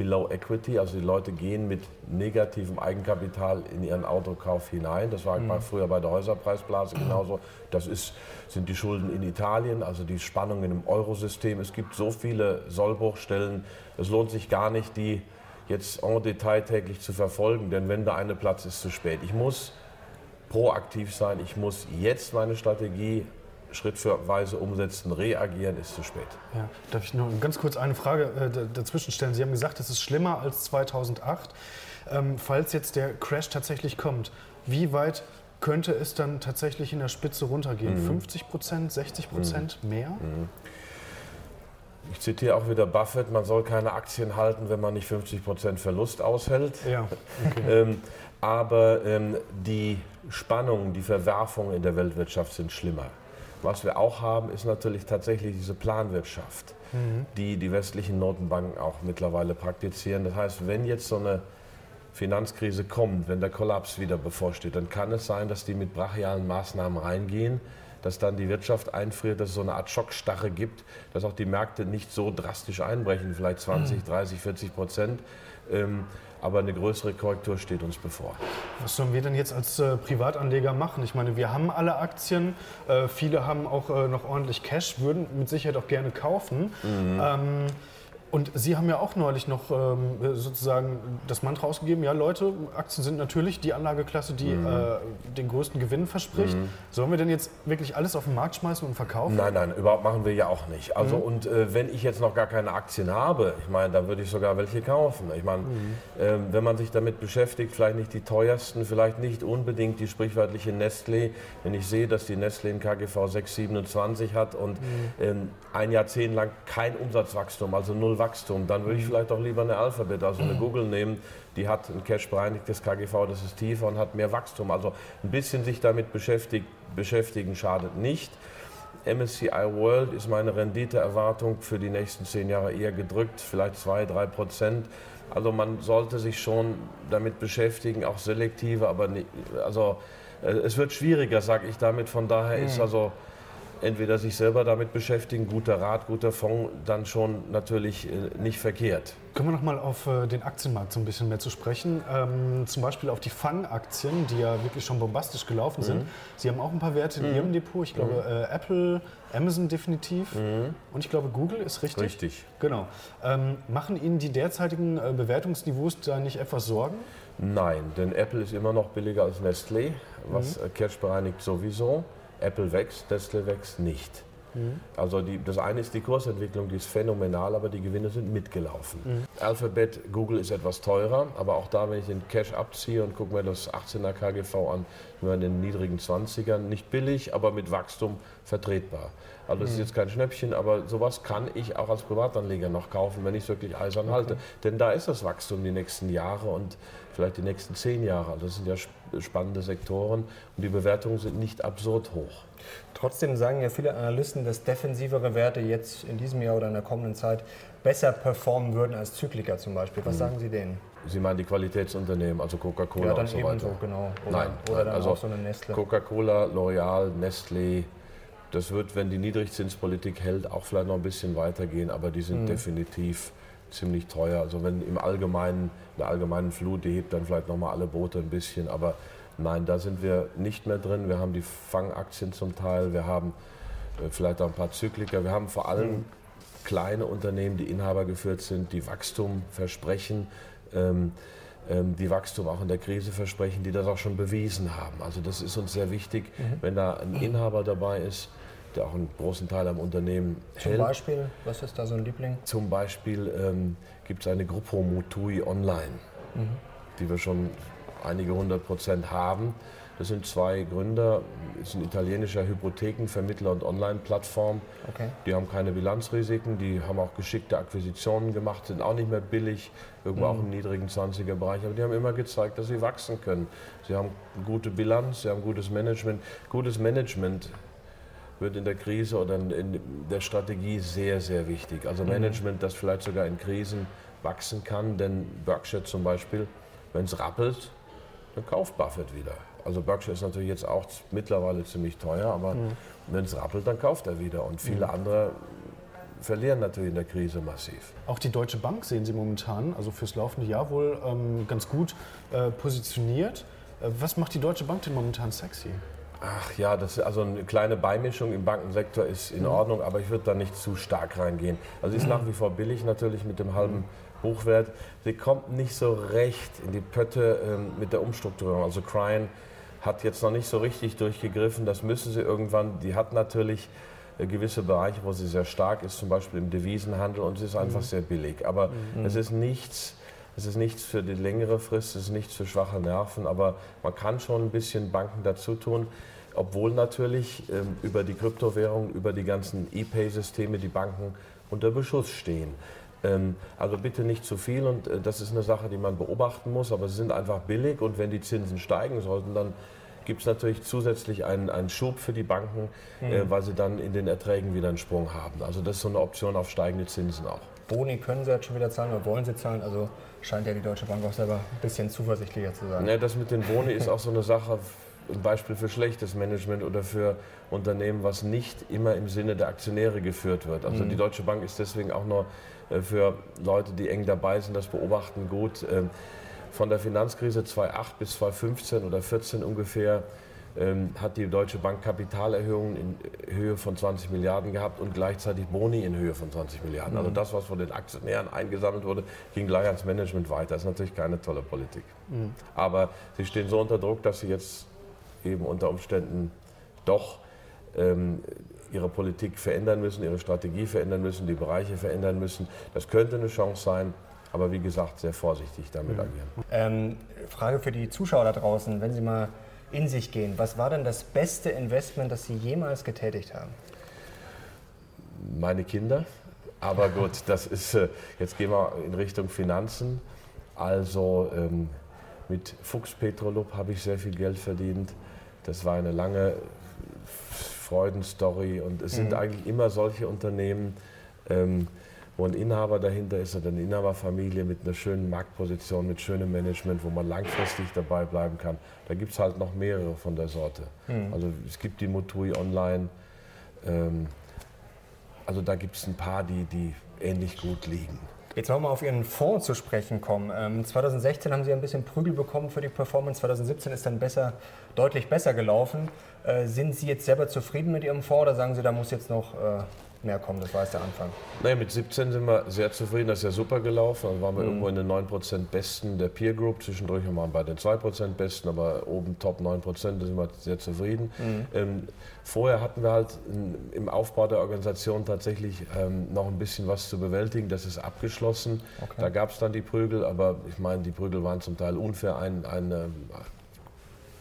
below equity, also die Leute gehen mit negativem Eigenkapital in ihren Autokauf hinein. Das war mhm. früher bei der Häuserpreisblase genauso. Das ist, sind die Schulden in Italien, also die Spannungen im Eurosystem. Es gibt so viele Sollbruchstellen, es lohnt sich gar nicht, die jetzt en Detail täglich zu verfolgen, denn wenn da eine Platz ist, zu spät. Ich muss proaktiv sein, ich muss jetzt meine Strategie schrittweise umsetzen, reagieren ist zu spät. Ja, darf ich nur ganz kurz eine Frage äh, dazwischen stellen? Sie haben gesagt, es ist schlimmer als 2008. Ähm, falls jetzt der Crash tatsächlich kommt, wie weit könnte es dann tatsächlich in der Spitze runtergehen? Mhm. 50 Prozent, 60 Prozent mhm. mehr? Mhm. Ich zitiere auch wieder Buffett, man soll keine Aktien halten, wenn man nicht 50 Prozent Verlust aushält. Ja, okay. ähm, aber ähm, die Spannungen, die Verwerfungen in der Weltwirtschaft sind schlimmer. Was wir auch haben, ist natürlich tatsächlich diese Planwirtschaft, mhm. die die westlichen Notenbanken auch mittlerweile praktizieren. Das heißt, wenn jetzt so eine Finanzkrise kommt, wenn der Kollaps wieder bevorsteht, dann kann es sein, dass die mit brachialen Maßnahmen reingehen, dass dann die Wirtschaft einfriert, dass es so eine Art Schockstarre gibt, dass auch die Märkte nicht so drastisch einbrechen, vielleicht 20, 30, 40 Prozent. Ähm, aber eine größere Korrektur steht uns bevor. Was sollen wir denn jetzt als äh, Privatanleger machen? Ich meine, wir haben alle Aktien, äh, viele haben auch äh, noch ordentlich Cash, würden mit Sicherheit auch gerne kaufen. Mhm. Ähm, und Sie haben ja auch neulich noch ähm, sozusagen das Mantra ausgegeben, ja Leute, Aktien sind natürlich die Anlageklasse, die mhm. äh, den größten Gewinn verspricht. Mhm. Sollen wir denn jetzt wirklich alles auf den Markt schmeißen und verkaufen? Nein, nein, überhaupt machen wir ja auch nicht. Also mhm. und äh, wenn ich jetzt noch gar keine Aktien habe, ich meine, dann würde ich sogar welche kaufen. Ich meine, äh, wenn man sich damit beschäftigt, vielleicht nicht die teuersten, vielleicht nicht unbedingt die sprichwörtliche Nestlé. Wenn ich sehe, dass die Nestlé in KGV 627 hat und mhm. ähm, ein Jahrzehnt lang kein Umsatzwachstum, also null Wachstum, dann würde ich vielleicht auch lieber eine Alphabet, also eine Google nehmen, die hat ein cash-bereinigtes KGV, das ist tiefer und hat mehr Wachstum. Also ein bisschen sich damit beschäftigen schadet nicht. MSCI World ist meine Renditeerwartung für die nächsten zehn Jahre eher gedrückt, vielleicht zwei, drei Prozent. Also man sollte sich schon damit beschäftigen, auch selektive, aber nicht, also äh, es wird schwieriger, sage ich damit. Von daher ist mhm. also entweder sich selber damit beschäftigen, guter Rat, guter Fonds, dann schon natürlich äh, nicht verkehrt. Kommen wir noch mal auf äh, den Aktienmarkt so ein bisschen mehr zu sprechen. Ähm, zum Beispiel auf die Fang-Aktien, die ja wirklich schon bombastisch gelaufen sind. Mhm. Sie haben auch ein paar Werte in mhm. Ihrem Depot. Ich glaube, mhm. äh, Apple, Amazon definitiv. Mhm. Und ich glaube, Google ist richtig. Richtig. Genau. Ähm, machen Ihnen die derzeitigen äh, Bewertungsniveaus da nicht etwas Sorgen? Nein, denn Apple ist immer noch billiger als Nestlé, was mhm. Cash bereinigt sowieso. Apple wächst, Nestle wächst nicht. Mhm. Also die, das eine ist die Kursentwicklung, die ist phänomenal, aber die Gewinne sind mitgelaufen. Mhm. Alphabet, Google ist etwas teurer, aber auch da, wenn ich den Cash abziehe und gucke mir das 18er KGV an, sind wir in den niedrigen 20ern, nicht billig, aber mit Wachstum vertretbar. Also das mhm. ist jetzt kein Schnäppchen, aber sowas kann ich auch als Privatanleger noch kaufen, wenn ich es wirklich eisern okay. halte. Denn da ist das Wachstum die nächsten Jahre und vielleicht die nächsten zehn Jahre. Also das sind ja spannende Sektoren und die Bewertungen sind nicht absurd hoch. Trotzdem sagen ja viele Analysten, dass defensivere Werte jetzt in diesem Jahr oder in der kommenden Zeit besser performen würden als Zykliker zum Beispiel. Was mhm. sagen Sie denen? Sie meinen die Qualitätsunternehmen, also Coca-Cola ja, und so weiter? So, genau. Oder, nein, oder dann also auch so eine Nestle. Coca-Cola, L'Oreal, Nestlé, das wird, wenn die Niedrigzinspolitik hält, auch vielleicht noch ein bisschen weitergehen, aber die sind mhm. definitiv ziemlich teuer. Also wenn im Allgemeinen, in der allgemeinen Flut, die hebt dann vielleicht nochmal alle Boote ein bisschen, aber nein, da sind wir nicht mehr drin. Wir haben die Fangaktien zum Teil, wir haben äh, vielleicht auch ein paar Zykliker, wir haben vor allem mhm. kleine Unternehmen, die Inhaber geführt sind, die Wachstum versprechen. Ähm, ähm, die Wachstum auch in der Krise versprechen, die das auch schon bewiesen haben. Also das ist uns sehr wichtig, mhm. wenn da ein Inhaber dabei ist, der auch einen großen Teil am Unternehmen Zum hält. Beispiel, was ist da so ein Liebling? Zum Beispiel ähm, gibt es eine Gruppo Mutui Online, mhm. die wir schon einige hundert Prozent haben. Das sind zwei Gründer, das ist ein italienischer Hypothekenvermittler und Online-Plattform. Okay. Die haben keine Bilanzrisiken, die haben auch geschickte Akquisitionen gemacht, sind auch nicht mehr billig, irgendwo mhm. auch im niedrigen 20er-Bereich, aber die haben immer gezeigt, dass sie wachsen können. Sie haben eine gute Bilanz, sie haben gutes Management. Gutes Management wird in der Krise oder in der Strategie sehr, sehr wichtig. Also mhm. Management, das vielleicht sogar in Krisen wachsen kann, denn Berkshire zum Beispiel, wenn es rappelt, dann kauft Buffett wieder. Also Berkshire ist natürlich jetzt auch mittlerweile ziemlich teuer, aber mhm. wenn es rappelt, dann kauft er wieder. Und viele mhm. andere verlieren natürlich in der Krise massiv. Auch die Deutsche Bank sehen Sie momentan, also fürs laufende Jahr wohl ähm, ganz gut äh, positioniert. Äh, was macht die Deutsche Bank denn momentan sexy? Ach ja, das ist also eine kleine Beimischung im Bankensektor ist in mhm. Ordnung, aber ich würde da nicht zu stark reingehen. Also ist mhm. nach wie vor billig natürlich mit dem halben Buchwert. Sie kommt nicht so recht in die Pötte ähm, mit der Umstrukturierung. Also Cryan hat jetzt noch nicht so richtig durchgegriffen. Das müssen sie irgendwann. Die hat natürlich äh, gewisse Bereiche, wo sie sehr stark ist, zum Beispiel im Devisenhandel und sie ist einfach mhm. sehr billig. Aber mhm. es ist nichts. Es ist nichts für die längere Frist, es ist nichts für schwache Nerven, aber man kann schon ein bisschen Banken dazu tun, obwohl natürlich ähm, über die Kryptowährung, über die ganzen E-Pay-Systeme die Banken unter Beschuss stehen. Ähm, also bitte nicht zu viel und äh, das ist eine Sache, die man beobachten muss, aber sie sind einfach billig und wenn die Zinsen steigen sollten, dann gibt es natürlich zusätzlich einen, einen Schub für die Banken, äh, mhm. äh, weil sie dann in den Erträgen wieder einen Sprung haben. Also das ist so eine Option auf steigende Zinsen auch. Boni können sie jetzt schon wieder zahlen oder wollen sie zahlen? Also scheint ja die Deutsche Bank auch selber ein bisschen zuversichtlicher zu sein. Ja, das mit den Boni ist auch so eine Sache, ein Beispiel für schlechtes Management oder für Unternehmen, was nicht immer im Sinne der Aktionäre geführt wird. Also mhm. die Deutsche Bank ist deswegen auch nur äh, für Leute, die eng dabei sind, das beobachten gut. Ähm, von der Finanzkrise 2008 bis 2015 oder 2014 ungefähr ähm, hat die Deutsche Bank Kapitalerhöhungen in Höhe von 20 Milliarden gehabt und gleichzeitig Boni in Höhe von 20 Milliarden. Also mhm. das, was von den Aktionären eingesammelt wurde, ging gleich ans Management weiter. Das ist natürlich keine tolle Politik. Mhm. Aber sie stehen so unter Druck, dass sie jetzt eben unter Umständen doch ähm, ihre Politik verändern müssen, ihre Strategie verändern müssen, die Bereiche verändern müssen. Das könnte eine Chance sein. Aber wie gesagt, sehr vorsichtig damit mhm. agieren. Ähm, Frage für die Zuschauer da draußen, wenn Sie mal in sich gehen, was war denn das beste Investment, das Sie jemals getätigt haben? Meine Kinder. Aber gut, das ist, äh, jetzt gehen wir in Richtung Finanzen. Also ähm, mit Fuchs Petrolub habe ich sehr viel Geld verdient. Das war eine lange Freudenstory und es sind mhm. eigentlich immer solche Unternehmen, ähm, wo ein Inhaber dahinter ist oder eine Inhaberfamilie mit einer schönen Marktposition, mit schönem Management, wo man langfristig dabei bleiben kann. Da gibt es halt noch mehrere von der Sorte. Mhm. Also es gibt die Mutui Online. Ähm, also da gibt es ein paar, die, die ähnlich gut liegen. Jetzt wollen wir auf Ihren Fonds zu sprechen kommen. Ähm, 2016 haben Sie ein bisschen Prügel bekommen für die Performance. 2017 ist dann besser, deutlich besser gelaufen. Äh, sind Sie jetzt selber zufrieden mit Ihrem Fonds oder sagen Sie, da muss jetzt noch äh, mehr kommen. Das war jetzt der Anfang. Nein, mit 17 sind wir sehr zufrieden. Das ist ja super gelaufen. Dann waren wir mhm. irgendwo in den 9% Besten der Peer Group. Zwischendurch waren wir bei den 2% Besten, aber oben Top 9% da sind wir sehr zufrieden. Mhm. Ähm, vorher hatten wir halt im Aufbau der Organisation tatsächlich ähm, noch ein bisschen was zu bewältigen. Das ist abgeschlossen. Okay. Da gab es dann die Prügel, aber ich meine, die Prügel waren zum Teil unfair. Ein, ein, ein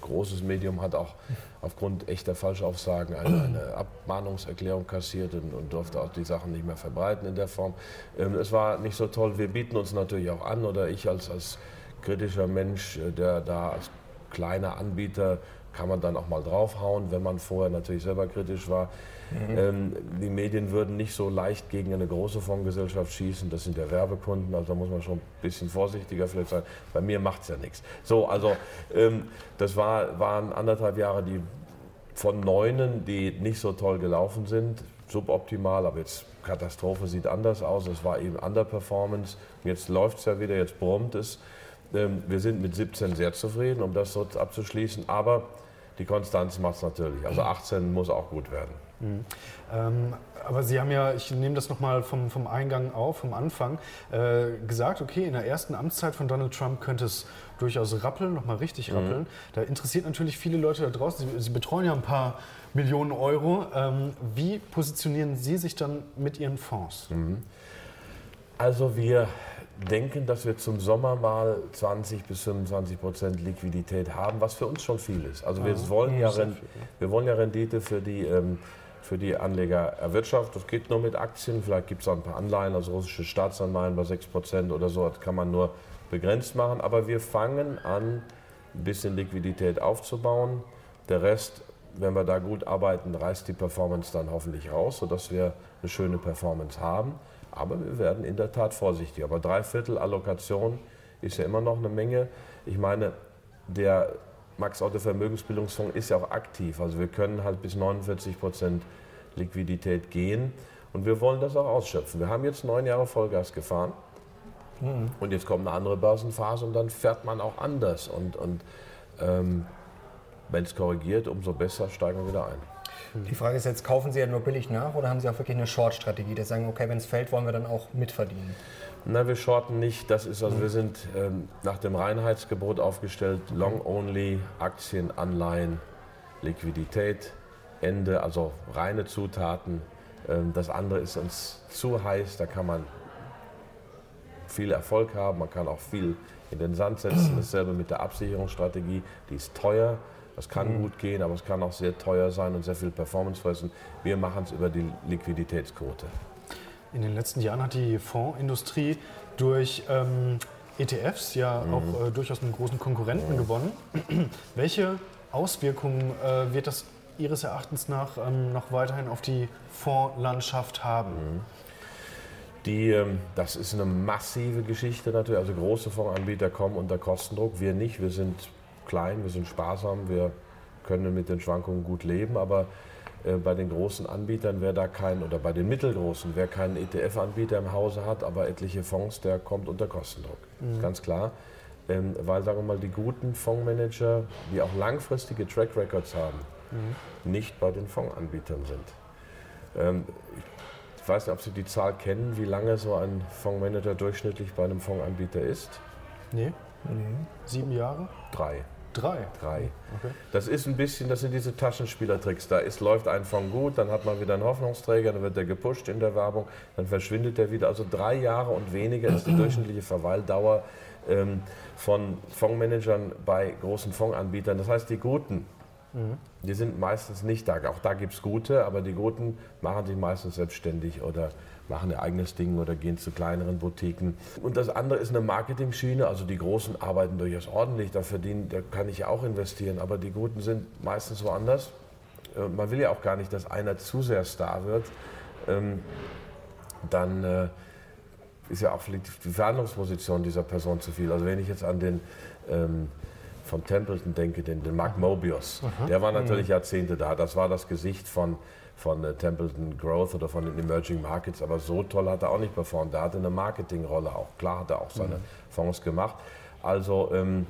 großes Medium hat auch aufgrund echter Falschaufsagen eine, eine Abmahnungserklärung kassiert und, und, durfte auch die Sachen nicht mehr verbreiten in der Form. Ähm, es war nicht so toll. Wir bieten uns natürlich auch an oder ich als, als kritischer Mensch, äh, der da als kleiner Anbieter kann man dann auch mal draufhauen, wenn man vorher natürlich selber kritisch war. Mhm. Ähm, die Medien würden nicht so leicht gegen eine große Fondsgesellschaft schießen. Das sind ja Werbekunden, also da muss man schon ein bisschen vorsichtiger vielleicht sein. Bei mir macht es ja nichts. So, also ähm, das war, waren anderthalb Jahre, die von neunen, die nicht so toll gelaufen sind, suboptimal, aber jetzt Katastrophe sieht anders aus. Es war eben Underperformance. Jetzt läuft es ja wieder, jetzt brummt es. Ähm, wir sind mit 17 sehr zufrieden, um das so abzuschließen. Aber die Konstanz macht es natürlich. Also 18 muss auch gut werden. Mhm. Ähm, aber Sie haben ja, ich nehme das nochmal vom, vom Eingang auf, vom Anfang, äh, gesagt, okay, in der ersten Amtszeit von Donald Trump könnte es durchaus rappeln, nochmal richtig mhm. rappeln. Mhm. Da interessiert natürlich viele Leute da draußen. Sie, Sie betreuen ja ein paar Millionen Euro. Ähm, wie positionieren Sie sich dann mit Ihren Fonds? Mhm. Also wir denken, dass wir zum Sommer mal 20 bis 25 Prozent Liquidität haben, was für uns schon viel ist. Also wir, ah, wollen, ja, wir wollen ja Rendite für die, ähm, für die Anleger erwirtschaften. Das geht nur mit Aktien, vielleicht gibt es auch ein paar Anleihen, also russische Staatsanleihen bei 6 Prozent oder so, das kann man nur begrenzt machen. Aber wir fangen an, ein bisschen Liquidität aufzubauen. Der Rest, wenn wir da gut arbeiten, reißt die Performance dann hoffentlich raus, sodass wir eine schöne Performance haben. Aber wir werden in der Tat vorsichtig. Aber drei Viertel Allokation ist ja immer noch eine Menge. Ich meine, der Max Otto Vermögensbildungsfonds ist ja auch aktiv. Also wir können halt bis 49 Prozent Liquidität gehen. Und wir wollen das auch ausschöpfen. Wir haben jetzt neun Jahre Vollgas gefahren. Mhm. Und jetzt kommt eine andere Börsenphase und dann fährt man auch anders. Und, und ähm, wenn es korrigiert, umso besser steigen wir wieder ein. Die Frage ist jetzt, kaufen Sie ja nur billig nach oder haben Sie auch wirklich eine Short-Strategie, dass Sie sagen, okay, wenn es fällt, wollen wir dann auch mitverdienen? Nein, wir shorten nicht. Das ist also, wir sind ähm, nach dem Reinheitsgebot aufgestellt, Long-Only, Aktien, Anleihen, Liquidität, Ende, also reine Zutaten. Ähm, das andere ist uns zu heiß, da kann man viel Erfolg haben, man kann auch viel in den Sand setzen. Dasselbe mit der Absicherungsstrategie, die ist teuer. Das kann mhm. gut gehen, aber es kann auch sehr teuer sein und sehr viel Performance fressen. Wir machen es über die Liquiditätsquote. In den letzten Jahren hat die Fondsindustrie durch ähm, ETFs ja mhm. auch äh, durchaus einen großen Konkurrenten mhm. gewonnen. Welche Auswirkungen äh, wird das Ihres Erachtens nach ähm, noch weiterhin auf die Fondslandschaft haben? Mhm. Die, ähm, das ist eine massive Geschichte natürlich. Also große Fondsanbieter kommen unter Kostendruck. Wir nicht. Wir sind klein, wir sind sparsam, wir können mit den Schwankungen gut leben, aber äh, bei den großen Anbietern, wer da kein, oder bei den mittelgroßen, wer keinen ETF-Anbieter im Hause hat, aber etliche Fonds, der kommt unter Kostendruck. Mhm. Ist ganz klar. Ähm, weil, sagen wir mal, die guten Fondsmanager, die auch langfristige Track Records haben, mhm. nicht bei den Fondsanbietern sind. Ähm, ich weiß nicht, ob Sie die Zahl kennen, wie lange so ein Fondsmanager durchschnittlich bei einem Fondsanbieter ist. Nee. Mhm. Sieben Jahre? Drei. Drei? Drei. Okay. Das ist ein bisschen, das sind diese Taschenspielertricks. Da ist, läuft ein Fonds gut, dann hat man wieder einen Hoffnungsträger, dann wird der gepusht in der Werbung, dann verschwindet der wieder. Also drei Jahre und weniger ist die durchschnittliche Verweildauer ähm, von Fondsmanagern bei großen Fondsanbietern. Das heißt, die Guten, mhm. die sind meistens nicht da. Auch da gibt es gute, aber die Guten machen sich meistens selbstständig oder machen ihr eigenes Ding oder gehen zu kleineren Boutiquen. Und das andere ist eine Marketing-Schiene. Also die Großen arbeiten durchaus ordentlich, da verdienen, da kann ich ja auch investieren, aber die Guten sind meistens woanders. Äh, man will ja auch gar nicht, dass einer zu sehr Star wird. Ähm, dann äh, ist ja auch die Verhandlungsposition dieser Person zu viel. Also wenn ich jetzt an den ähm, von Templeton denke, den, den Mark Mobius, Aha. der war natürlich mhm. Jahrzehnte da. Das war das Gesicht von von äh, Templeton Growth oder von den Emerging Markets, aber so toll hat er auch nicht performt. Der hatte eine Marketingrolle auch. Klar hat er auch seine mhm. Fonds gemacht. Also ähm,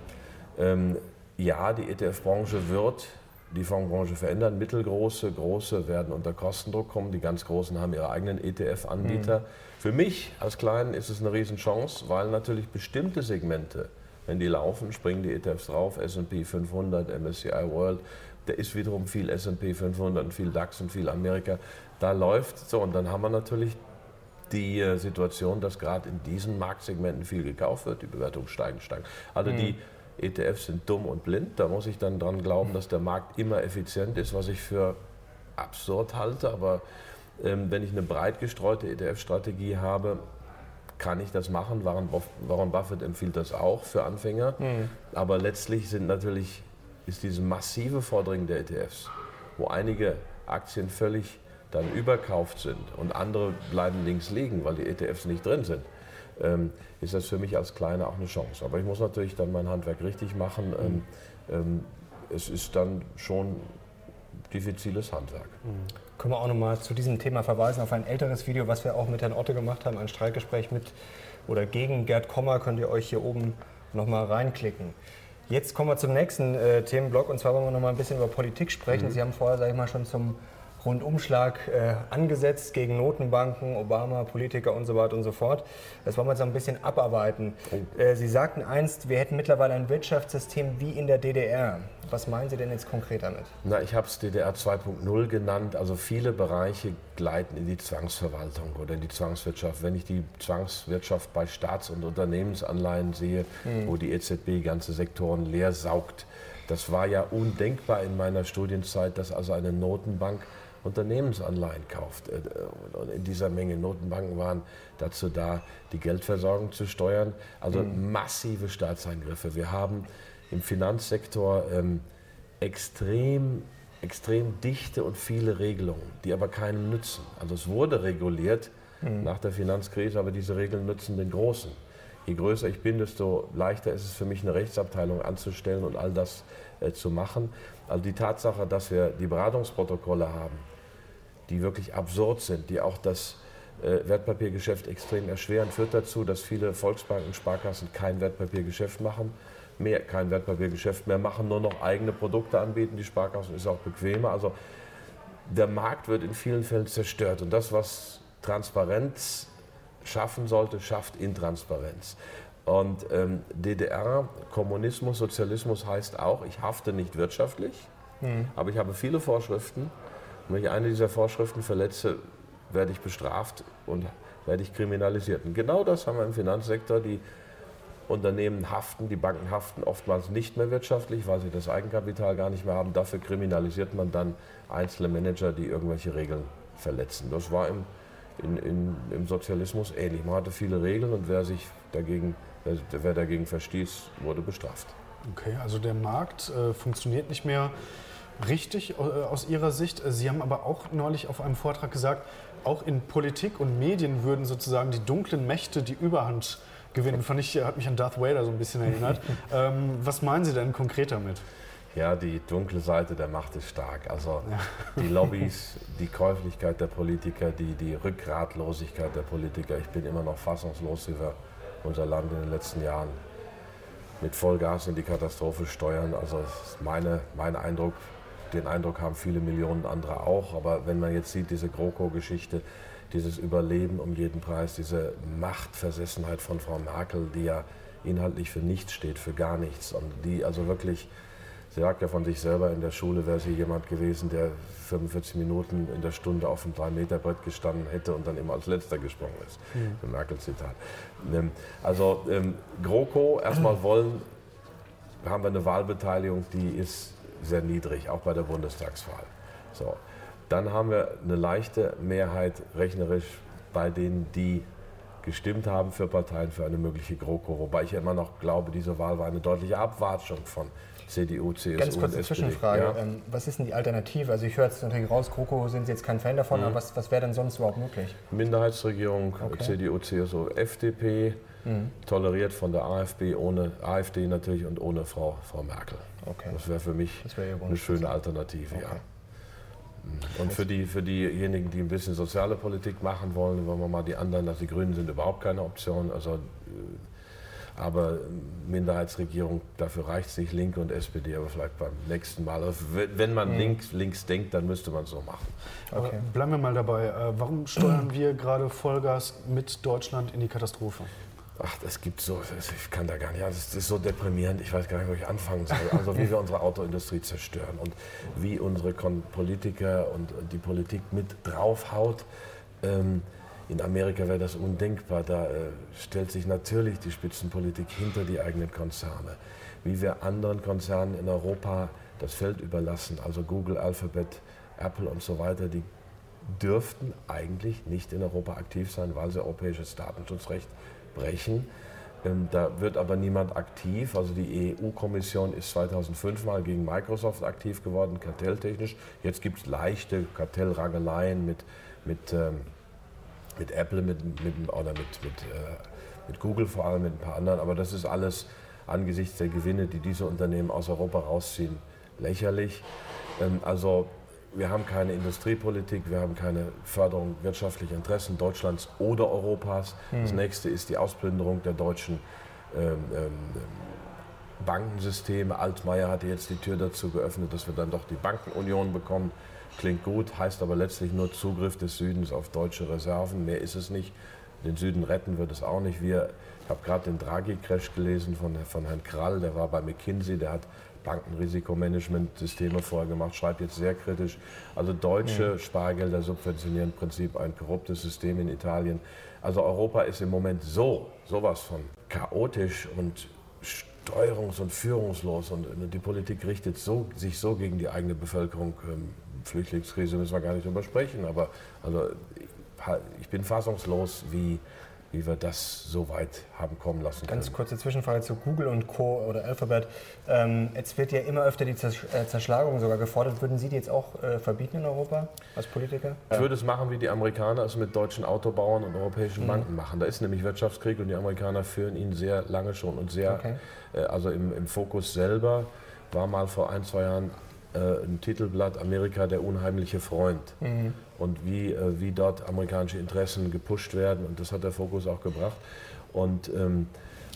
ähm, ja, die ETF-Branche wird die Fondsbranche verändern. Mittelgroße, große werden unter Kostendruck kommen. Die ganz Großen haben ihre eigenen ETF-Anbieter. Mhm. Für mich als Kleinen ist es eine Riesenchance, weil natürlich bestimmte Segmente, wenn die laufen, springen die ETFs drauf, S&P 500, MSCI World, der ist wiederum viel S&P 500 und viel DAX und viel Amerika. Da läuft so und dann haben wir natürlich die äh, Situation, dass gerade in diesen Marktsegmenten viel gekauft wird, die Bewertungen steigen, steigen. Also mhm. die ETFs sind dumm und blind. Da muss ich dann dran glauben, dass der Markt immer effizient ist, was ich für absurd halte. Aber ähm, wenn ich eine breit gestreute ETF-Strategie habe, kann ich das machen. Warren, Buffett empfiehlt das auch für Anfänger. Mhm. Aber letztlich sind natürlich ist dieses massive Vordringen der ETFs, wo einige Aktien völlig dann überkauft sind und andere bleiben links liegen, weil die ETFs nicht drin sind, ähm, ist das für mich als Kleiner auch eine Chance. Aber ich muss natürlich dann mein Handwerk richtig machen. Ähm, ähm, es ist dann schon diffiziles Handwerk. Mhm. Können wir auch nochmal zu diesem Thema verweisen auf ein älteres Video, was wir auch mit Herrn Otte gemacht haben, ein Streitgespräch mit oder gegen Gerd Kommer, könnt ihr euch hier oben nochmal reinklicken. Jetzt kommen wir zum nächsten äh, Themenblock und zwar wollen wir noch mal ein bisschen über Politik sprechen. Mhm. Sie haben vorher, sage ich mal, schon zum Rundumschlag äh, angesetzt gegen Notenbanken, Obama, Politiker und so weiter und so fort. Das wollen wir jetzt ein bisschen abarbeiten. Oh. Äh, Sie sagten einst, wir hätten mittlerweile ein Wirtschaftssystem wie in der DDR. Was meinen Sie denn jetzt konkret damit? Na, ich habe es DDR 2.0 genannt. Also viele Bereiche gleiten in die Zwangsverwaltung oder in die Zwangswirtschaft. Wenn ich die Zwangswirtschaft bei Staats- und Unternehmensanleihen sehe, mhm. wo die EZB ganze Sektoren leer saugt, das war ja undenkbar in meiner Studienzeit, dass also eine Notenbank Unternehmensanleihen kauft. Äh, und in dieser Menge Notenbanken waren dazu da, die Geldversorgung zu steuern. Also mhm. massive Staatseingriffe. Wir haben im Finanzsektor ähm, extrem, extrem dichte und viele Regelungen, die aber keinem nützen. Also es wurde reguliert mhm. nach der Finanzkrise, aber diese Regeln nützen den Großen. Je größer ich bin, desto leichter ist es für mich, eine Rechtsabteilung anzustellen und all das äh, zu machen. Also die Tatsache, dass wir die Beratungsprotokolle haben, die wirklich absurd sind, die auch das äh, Wertpapiergeschäft extrem erschweren, führt dazu, dass viele Volksbanken, Sparkassen kein Wertpapiergeschäft machen, mehr kein Wertpapiergeschäft mehr machen, nur noch eigene Produkte anbieten. Die Sparkassen ist auch bequemer. Also der Markt wird in vielen Fällen zerstört und das, was Transparenz schaffen sollte, schafft Intransparenz. Und ähm, DDR, Kommunismus, Sozialismus heißt auch, ich hafte nicht wirtschaftlich, mhm. aber ich habe viele Vorschriften und wenn ich eine dieser Vorschriften verletze, werde ich bestraft und werde ich kriminalisiert. Und genau das haben wir im Finanzsektor. Die Unternehmen haften, die Banken haften oftmals nicht mehr wirtschaftlich, weil sie das Eigenkapital gar nicht mehr haben. Dafür kriminalisiert man dann einzelne Manager, die irgendwelche Regeln verletzen. Das war im, in, in, im Sozialismus ähnlich. Man hatte viele Regeln und wer sich dagegen, wer, wer dagegen verstieß, wurde bestraft. Okay, also der Markt äh, funktioniert nicht mehr richtig äh, aus Ihrer Sicht. Äh, Sie haben aber auch neulich auf einem Vortrag gesagt, auch in Politik und Medien würden sozusagen die dunklen Mächte die Überhand gewinnen. Fand ich, hat mich an Darth Vader so ein bisschen erinnert. ähm, was meinen Sie denn konkret damit? Ja, die dunkle Seite der Macht ist stark. Also ja. die Lobbys, die Käuflichkeit der Politiker, die, die Rückgratlosigkeit der Politiker. Ich bin immer noch fassungslos über unser Land in den letzten Jahren mit Vollgas in die Katastrophe steuern. Also meine, mein Eindruck, den Eindruck haben viele Millionen andere auch. Aber wenn man jetzt sieht, diese GroKo-Geschichte, dieses Überleben um jeden Preis, diese Machtversessenheit von Frau Merkel, die ja inhaltlich für nichts steht, für gar nichts. Und die also wirklich, sie sagt ja von sich selber, in der Schule wäre sie jemand gewesen, der 45 Minuten in der Stunde auf dem 3-Meter-Brett gestanden hätte und dann immer als Letzter gesprungen ist. Mhm. Merkel-Zitat. Ähm, also ähm, GroKo, erstmal wollen, haben wir eine Wahlbeteiligung, die ist sehr niedrig, auch bei der Bundestagswahl. So. Dann haben wir eine leichte Mehrheit rechnerisch bei denen, die gestimmt haben für Parteien für eine mögliche GroKo. Wobei ich ja immer noch glaube, diese Wahl war eine deutliche Abwatschung von CDU, CSU Ganz kurze Zwischenfrage. Ja? Ähm, was ist denn die Alternative? Also ich höre jetzt natürlich raus, GroKo sind Sie jetzt kein Fan davon, mhm. aber was, was wäre denn sonst überhaupt möglich? Minderheitsregierung, okay. CDU, CSU, FDP, mhm. toleriert von der AfD, ohne AfD natürlich und ohne Frau, Frau Merkel. Okay. Das wäre für mich wär eine schöne Alternative, okay. ja. Und für, die, für diejenigen, die ein bisschen soziale Politik machen wollen, wollen wir mal die anderen, also die Grünen sind überhaupt keine Option. Also, äh, aber Minderheitsregierung, dafür reicht es nicht, Linke und SPD, aber vielleicht beim nächsten Mal. Also wenn man mhm. links, links denkt, dann müsste man es so machen. Okay. Bleiben wir mal dabei. Äh, warum steuern wir gerade Vollgas mit Deutschland in die Katastrophe? Ach, das gibt so, ich kann da gar nicht, das ist so deprimierend, ich weiß gar nicht, wo ich anfangen soll. Also wie wir unsere Autoindustrie zerstören und wie unsere Politiker und die Politik mit draufhaut. Ähm, in Amerika wäre das undenkbar, da äh, stellt sich natürlich die Spitzenpolitik hinter die eigenen Konzerne. Wie wir anderen Konzernen in Europa das Feld überlassen, also Google, Alphabet, Apple und so weiter, die dürften eigentlich nicht in Europa aktiv sein, weil sie europäisches Datenschutzrecht brechen. Ähm, da wird aber niemand aktiv. Also die EU-Kommission ist 2005 mal gegen Microsoft aktiv geworden, kartelltechnisch. Jetzt gibt es leichte Kartellrangeleien mit, mit, ähm, mit Apple mit, mit, oder mit, mit, äh, mit Google vor allem, mit ein paar anderen. Aber das ist alles angesichts der Gewinne, die diese Unternehmen aus Europa rausziehen, lächerlich. Ähm, also wir haben keine Industriepolitik, wir haben keine Förderung wirtschaftlicher Interessen Deutschlands oder Europas. Mhm. Das nächste ist die Ausplünderung der deutschen ähm, ähm, Bankensysteme. Altmaier hatte jetzt die Tür dazu geöffnet, dass wir dann doch die Bankenunion bekommen. Klingt gut, heißt aber letztlich nur Zugriff des Südens auf deutsche Reserven. Mehr ist es nicht. Den Süden retten wird es auch nicht. Wir, ich habe gerade den Draghi-Crash gelesen von, von Herrn Krall, der war bei McKinsey, der hat Bankenrisikomanagement-Systeme vorher gemacht, schreibt jetzt sehr kritisch. Also deutsche mhm. Spargelder subventionieren im Prinzip ein korruptes System in Italien. Also Europa ist im Moment so, sowas von chaotisch und steuerungs- und führungslos und die Politik richtet so, sich so gegen die eigene Bevölkerung. Ähm, Flüchtlingskrise müssen wir gar nicht drüber sprechen, aber also ich bin fassungslos, wie wie wir das so weit haben kommen lassen können. Ganz kurze Zwischenfrage zu Google und Co. oder Alphabet. Ähm, jetzt wird ja immer öfter die äh, Zerschlagung sogar gefordert. Würden Sie die jetzt auch äh, verbieten in Europa als Politiker? Ich würde es machen, wie die Amerikaner es mit deutschen Autobauern und europäischen mhm. Banken machen. Da ist nämlich Wirtschaftskrieg und die Amerikaner führen ihn sehr lange schon und sehr, okay. äh, also im, im Fokus selber war mal vor ein, zwei Jahren äh, ein Titelblatt Amerika der unheimliche Freund mhm. und wie, äh, wie dort amerikanische Interessen gepusht werden und das hat der Fokus auch gebracht. Und ähm,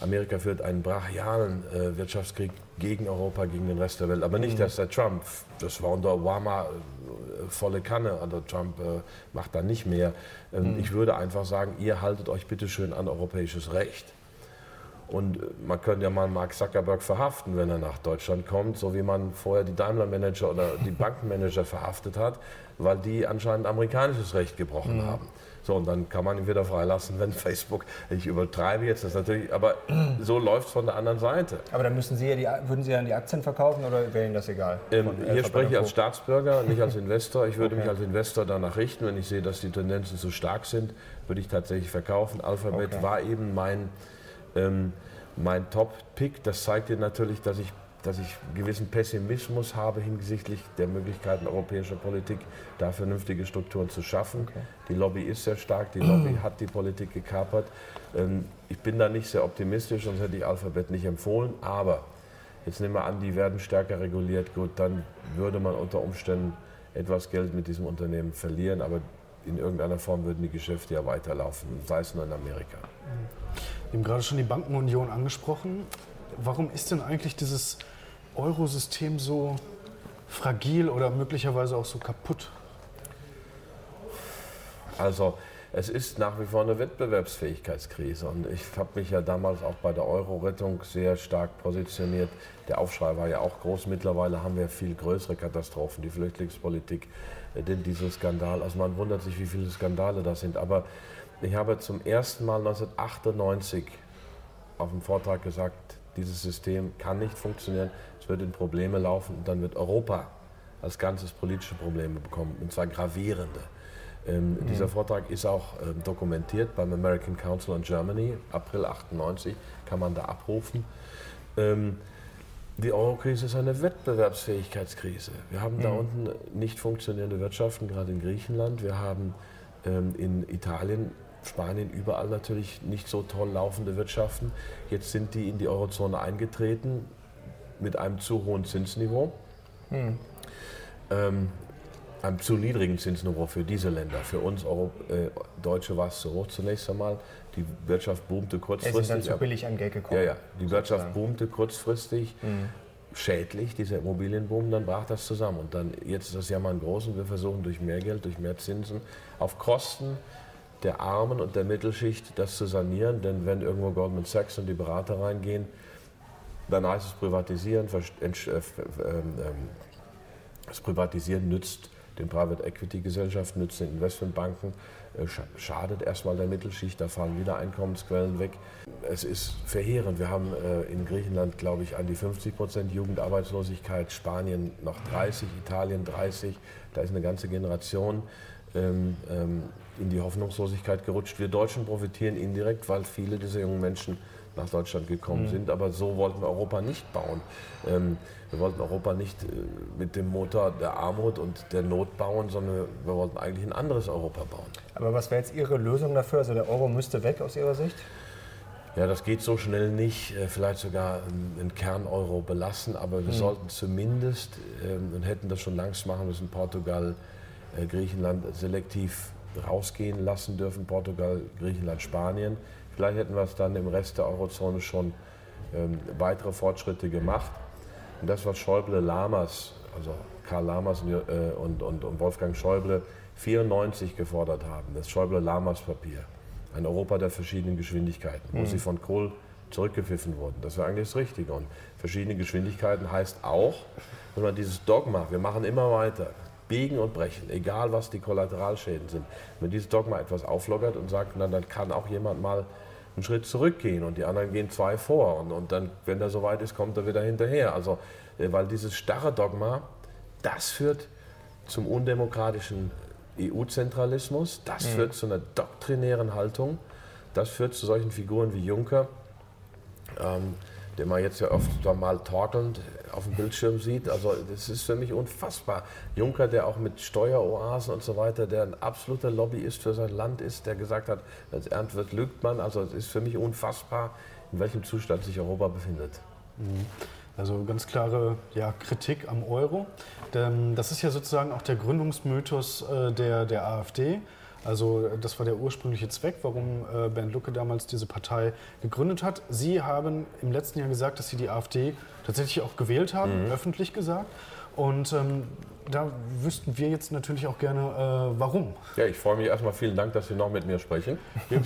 Amerika führt einen brachialen äh, Wirtschaftskrieg gegen Europa, gegen den Rest der Welt. Aber nicht, mhm. dass der Trump, das war unter Obama äh, volle Kanne, also Trump äh, macht da nicht mehr. Ähm, mhm. Ich würde einfach sagen, ihr haltet euch bitte schön an europäisches Recht. Und man könnte ja mal Mark Zuckerberg verhaften, wenn er nach Deutschland kommt, so wie man vorher die Daimler-Manager oder die Bankenmanager verhaftet hat, weil die anscheinend amerikanisches Recht gebrochen mhm. haben. So, und dann kann man ihn wieder freilassen, wenn Facebook, ich übertreibe jetzt das natürlich, aber so läuft es von der anderen Seite. Aber dann müssen Sie ja die, würden Sie dann die Aktien verkaufen oder wäre Ihnen das egal? Ähm, hier spreche ich als Staatsbürger, nicht als Investor. Ich würde okay. mich als Investor danach richten, wenn ich sehe, dass die Tendenzen zu stark sind, würde ich tatsächlich verkaufen. Alphabet okay. war eben mein ähm, mein Top-Pick. Das zeigt dir natürlich, dass ich, dass ich gewissen Pessimismus habe hinsichtlich der Möglichkeiten europäischer Politik, da vernünftige Strukturen zu schaffen. Okay. Die Lobby ist sehr stark, die Lobby hat die Politik gekapert. Ähm, ich bin da nicht sehr optimistisch, sonst hätte ich Alphabet nicht empfohlen. Aber jetzt nehmen wir an, die werden stärker reguliert. Gut, dann würde man unter Umständen etwas Geld mit diesem Unternehmen verlieren. Aber in irgendeiner Form würden die Geschäfte ja weiterlaufen, sei es nur in Amerika. Wir haben gerade schon die Bankenunion angesprochen. Warum ist denn eigentlich dieses Eurosystem so fragil oder möglicherweise auch so kaputt? Also es ist nach wie vor eine Wettbewerbsfähigkeitskrise und ich habe mich ja damals auch bei der Euro-Rettung sehr stark positioniert. Der Aufschrei war ja auch groß. Mittlerweile haben wir viel größere Katastrophen, die Flüchtlingspolitik, den Dieselskandal. Also man wundert sich, wie viele Skandale das sind. Aber ich habe zum ersten Mal 1998 auf dem Vortrag gesagt, dieses System kann nicht funktionieren, es wird in Probleme laufen und dann wird Europa als ganzes politische Probleme bekommen, und zwar gravierende. Ähm, mhm. Dieser Vortrag ist auch ähm, dokumentiert beim American Council on Germany, April 98, kann man da abrufen. Ähm, die Eurokrise ist eine Wettbewerbsfähigkeitskrise. Wir haben mhm. da unten nicht funktionierende Wirtschaften, gerade in Griechenland. Wir haben ähm, in Italien, Spanien, überall natürlich nicht so toll laufende Wirtschaften. Jetzt sind die in die Eurozone eingetreten mit einem zu hohen Zinsniveau. Mhm. Ähm, einem zu niedrigen Zinsniveau für diese Länder. Für uns Euro, äh, Deutsche war es zu hoch zunächst einmal. Die Wirtschaft boomte kurzfristig. Es sind dann zu billig an Geld gekommen. Ja, ja. Die Wirtschaft boomte kurzfristig. Mhm. Schädlich, dieser Immobilienboom, dann brach das zusammen. Und dann, jetzt ist das ja mal ein groß und wir versuchen durch mehr Geld, durch mehr Zinsen, auf Kosten der Armen und der Mittelschicht das zu sanieren. Denn wenn irgendwo Goldman Sachs und die Berater reingehen, dann heißt es privatisieren. Äh, ähm, ähm, das Privatisieren nützt den Private Equity Gesellschaften, nützt den Investmentbanken, äh, schadet erstmal der Mittelschicht, da fallen wieder Einkommensquellen weg. Es ist verheerend. Wir haben äh, in Griechenland, glaube ich, an die 50 Prozent Jugendarbeitslosigkeit, Spanien noch 30, Italien 30. Da ist eine ganze Generation ähm, ähm, in die Hoffnungslosigkeit gerutscht. Wir Deutschen profitieren indirekt, weil viele dieser jungen Menschen nach Deutschland gekommen mhm. sind. Aber so wollten wir Europa nicht bauen. Ähm, wir wollten Europa nicht äh, mit dem Motor der Armut und der Not bauen, sondern wir wollten eigentlich ein anderes Europa bauen. Aber was wäre jetzt Ihre Lösung dafür? Also der Euro müsste weg aus Ihrer Sicht? Ja, das geht so schnell nicht. Äh, vielleicht sogar einen Kern-Euro belassen, aber wir mhm. sollten zumindest ähm, und hätten das schon längst machen müssen, Portugal, äh, Griechenland selektiv rausgehen lassen dürfen. Portugal, Griechenland, Spanien Vielleicht hätten wir es dann im Rest der Eurozone schon ähm, weitere Fortschritte gemacht. Und das, was Schäuble Lamas, also Karl Lamas und, äh, und, und, und Wolfgang Schäuble 94 gefordert haben, das Schäuble-Lamas-Papier, ein Europa der verschiedenen Geschwindigkeiten, wo mhm. sie von Kohl zurückgepfiffen wurden. Das wäre eigentlich das Richtige. Und verschiedene Geschwindigkeiten heißt auch, wenn man dieses Dogma, wir machen immer weiter, biegen und brechen, egal was die Kollateralschäden sind. Wenn dieses Dogma etwas auflockert und sagt, na, dann kann auch jemand mal einen Schritt zurückgehen und die anderen gehen zwei vor. Und, und dann, wenn er soweit ist, kommt er wieder hinterher. Also, äh, weil dieses starre Dogma, das führt zum undemokratischen EU-Zentralismus, das mhm. führt zu einer doktrinären Haltung, das führt zu solchen Figuren wie Juncker, ähm, den man jetzt ja oft mal torkelnd auf dem Bildschirm sieht. Also das ist für mich unfassbar. Juncker, der auch mit Steueroasen und so weiter, der ein absoluter Lobbyist für sein Land ist, der gesagt hat, wenn es ernst wird, lügt man. Also es ist für mich unfassbar, in welchem Zustand sich Europa befindet. Mhm. Also ganz klare ja, Kritik am Euro. Das ist ja sozusagen auch der Gründungsmythos äh, der, der AfD. Also das war der ursprüngliche Zweck, warum äh, Bernd Lucke damals diese Partei gegründet hat. Sie haben im letzten Jahr gesagt, dass Sie die AfD tatsächlich auch gewählt haben, mhm. öffentlich gesagt. Und ähm, da wüssten wir jetzt natürlich auch gerne, äh, warum. Ja, ich freue mich erstmal. Vielen Dank, dass Sie noch mit mir sprechen.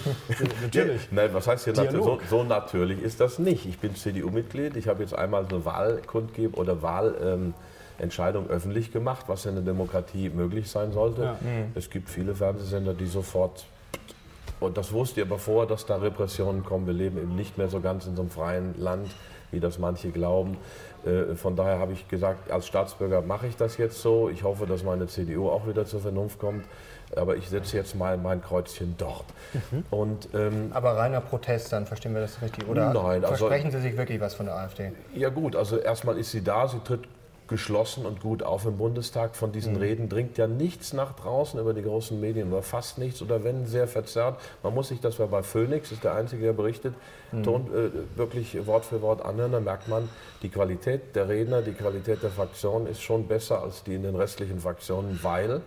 Natürlich. Nein, was heißt hier natürlich? So, so, natürlich ist das nicht. Ich bin CDU-Mitglied. Ich habe jetzt einmal eine Wahlkundgebung oder Wahlentscheidung ähm, öffentlich gemacht, was in der Demokratie möglich sein sollte. Ja. Mhm. Es gibt viele Fernsehsender, die sofort und das wusste ihr bevor, dass da Repressionen kommen. Wir leben eben nicht mehr so ganz in so einem freien Land, wie das manche glauben. Äh, von daher habe ich gesagt, als Staatsbürger mache ich das jetzt so. Ich hoffe, dass meine CDU auch wieder zur Vernunft kommt. Aber ich setze jetzt mal mein Kreuzchen dort. Mhm. Und, ähm, aber reiner Protest, dann verstehen wir das richtig? Oder nein, also versprechen also, Sie sich wirklich was von der AfD? Ja gut, also erstmal ist sie da, sie tritt geschlossen und gut auf im Bundestag. Von diesen mhm. Reden dringt ja nichts nach draußen über die großen Medien, oder fast nichts oder wenn sehr verzerrt. Man muss sich, das war bei Phoenix, ist der Einzige, der berichtet, mhm. Ton, äh, wirklich Wort für Wort anhören. Da merkt man, die Qualität der Redner, die Qualität der Fraktion ist schon besser als die in den restlichen Fraktionen, weil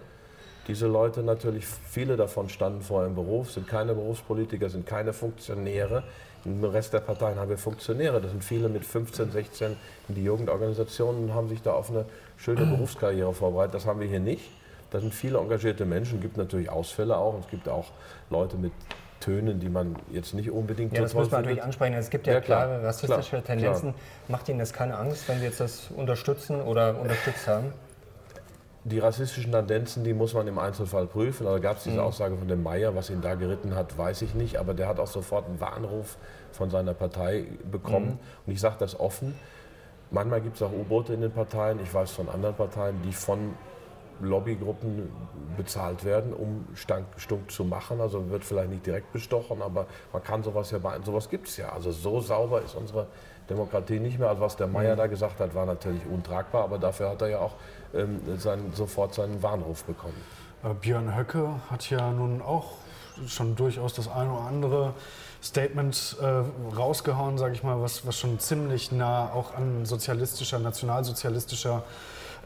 diese Leute natürlich, viele davon standen vorher im Beruf, sind keine Berufspolitiker, sind keine Funktionäre. Im Rest der Parteien haben wir Funktionäre. Das sind viele mit 15, 16 in die Jugendorganisationen und haben sich da auf eine schöne Berufskarriere vorbereitet. Das haben wir hier nicht. Da sind viele engagierte Menschen. Es gibt natürlich Ausfälle auch. Es gibt auch Leute mit Tönen, die man jetzt nicht unbedingt Ja, das muss man natürlich ansprechen. Es gibt ja, ja klare klar, rassistische klar, Tendenzen. Klar. Macht Ihnen das keine Angst, wenn Sie jetzt das unterstützen oder unterstützt haben? Die rassistischen Tendenzen, die muss man im Einzelfall prüfen. Da gab es diese mhm. Aussage von dem Meier, was ihn da geritten hat, weiß ich nicht. Aber der hat auch sofort einen Warnruf von seiner Partei bekommen. Mhm. Und ich sage das offen. Manchmal gibt es auch U-Boote in den Parteien. Ich weiß von anderen Parteien, die von Lobbygruppen bezahlt werden, um Stunk zu machen. Also wird vielleicht nicht direkt bestochen, aber man kann sowas ja beeinflussen. Sowas gibt es ja. Also so sauber ist unsere Demokratie nicht mehr. Also was der Meier mhm. da gesagt hat, war natürlich untragbar, aber dafür hat er ja auch ähm, seinen, sofort seinen Warnruf bekommen. Äh, Björn Höcke hat ja nun auch schon durchaus das eine oder andere Statement äh, rausgehauen, sage ich mal, was, was schon ziemlich nah auch an sozialistischer, nationalsozialistischer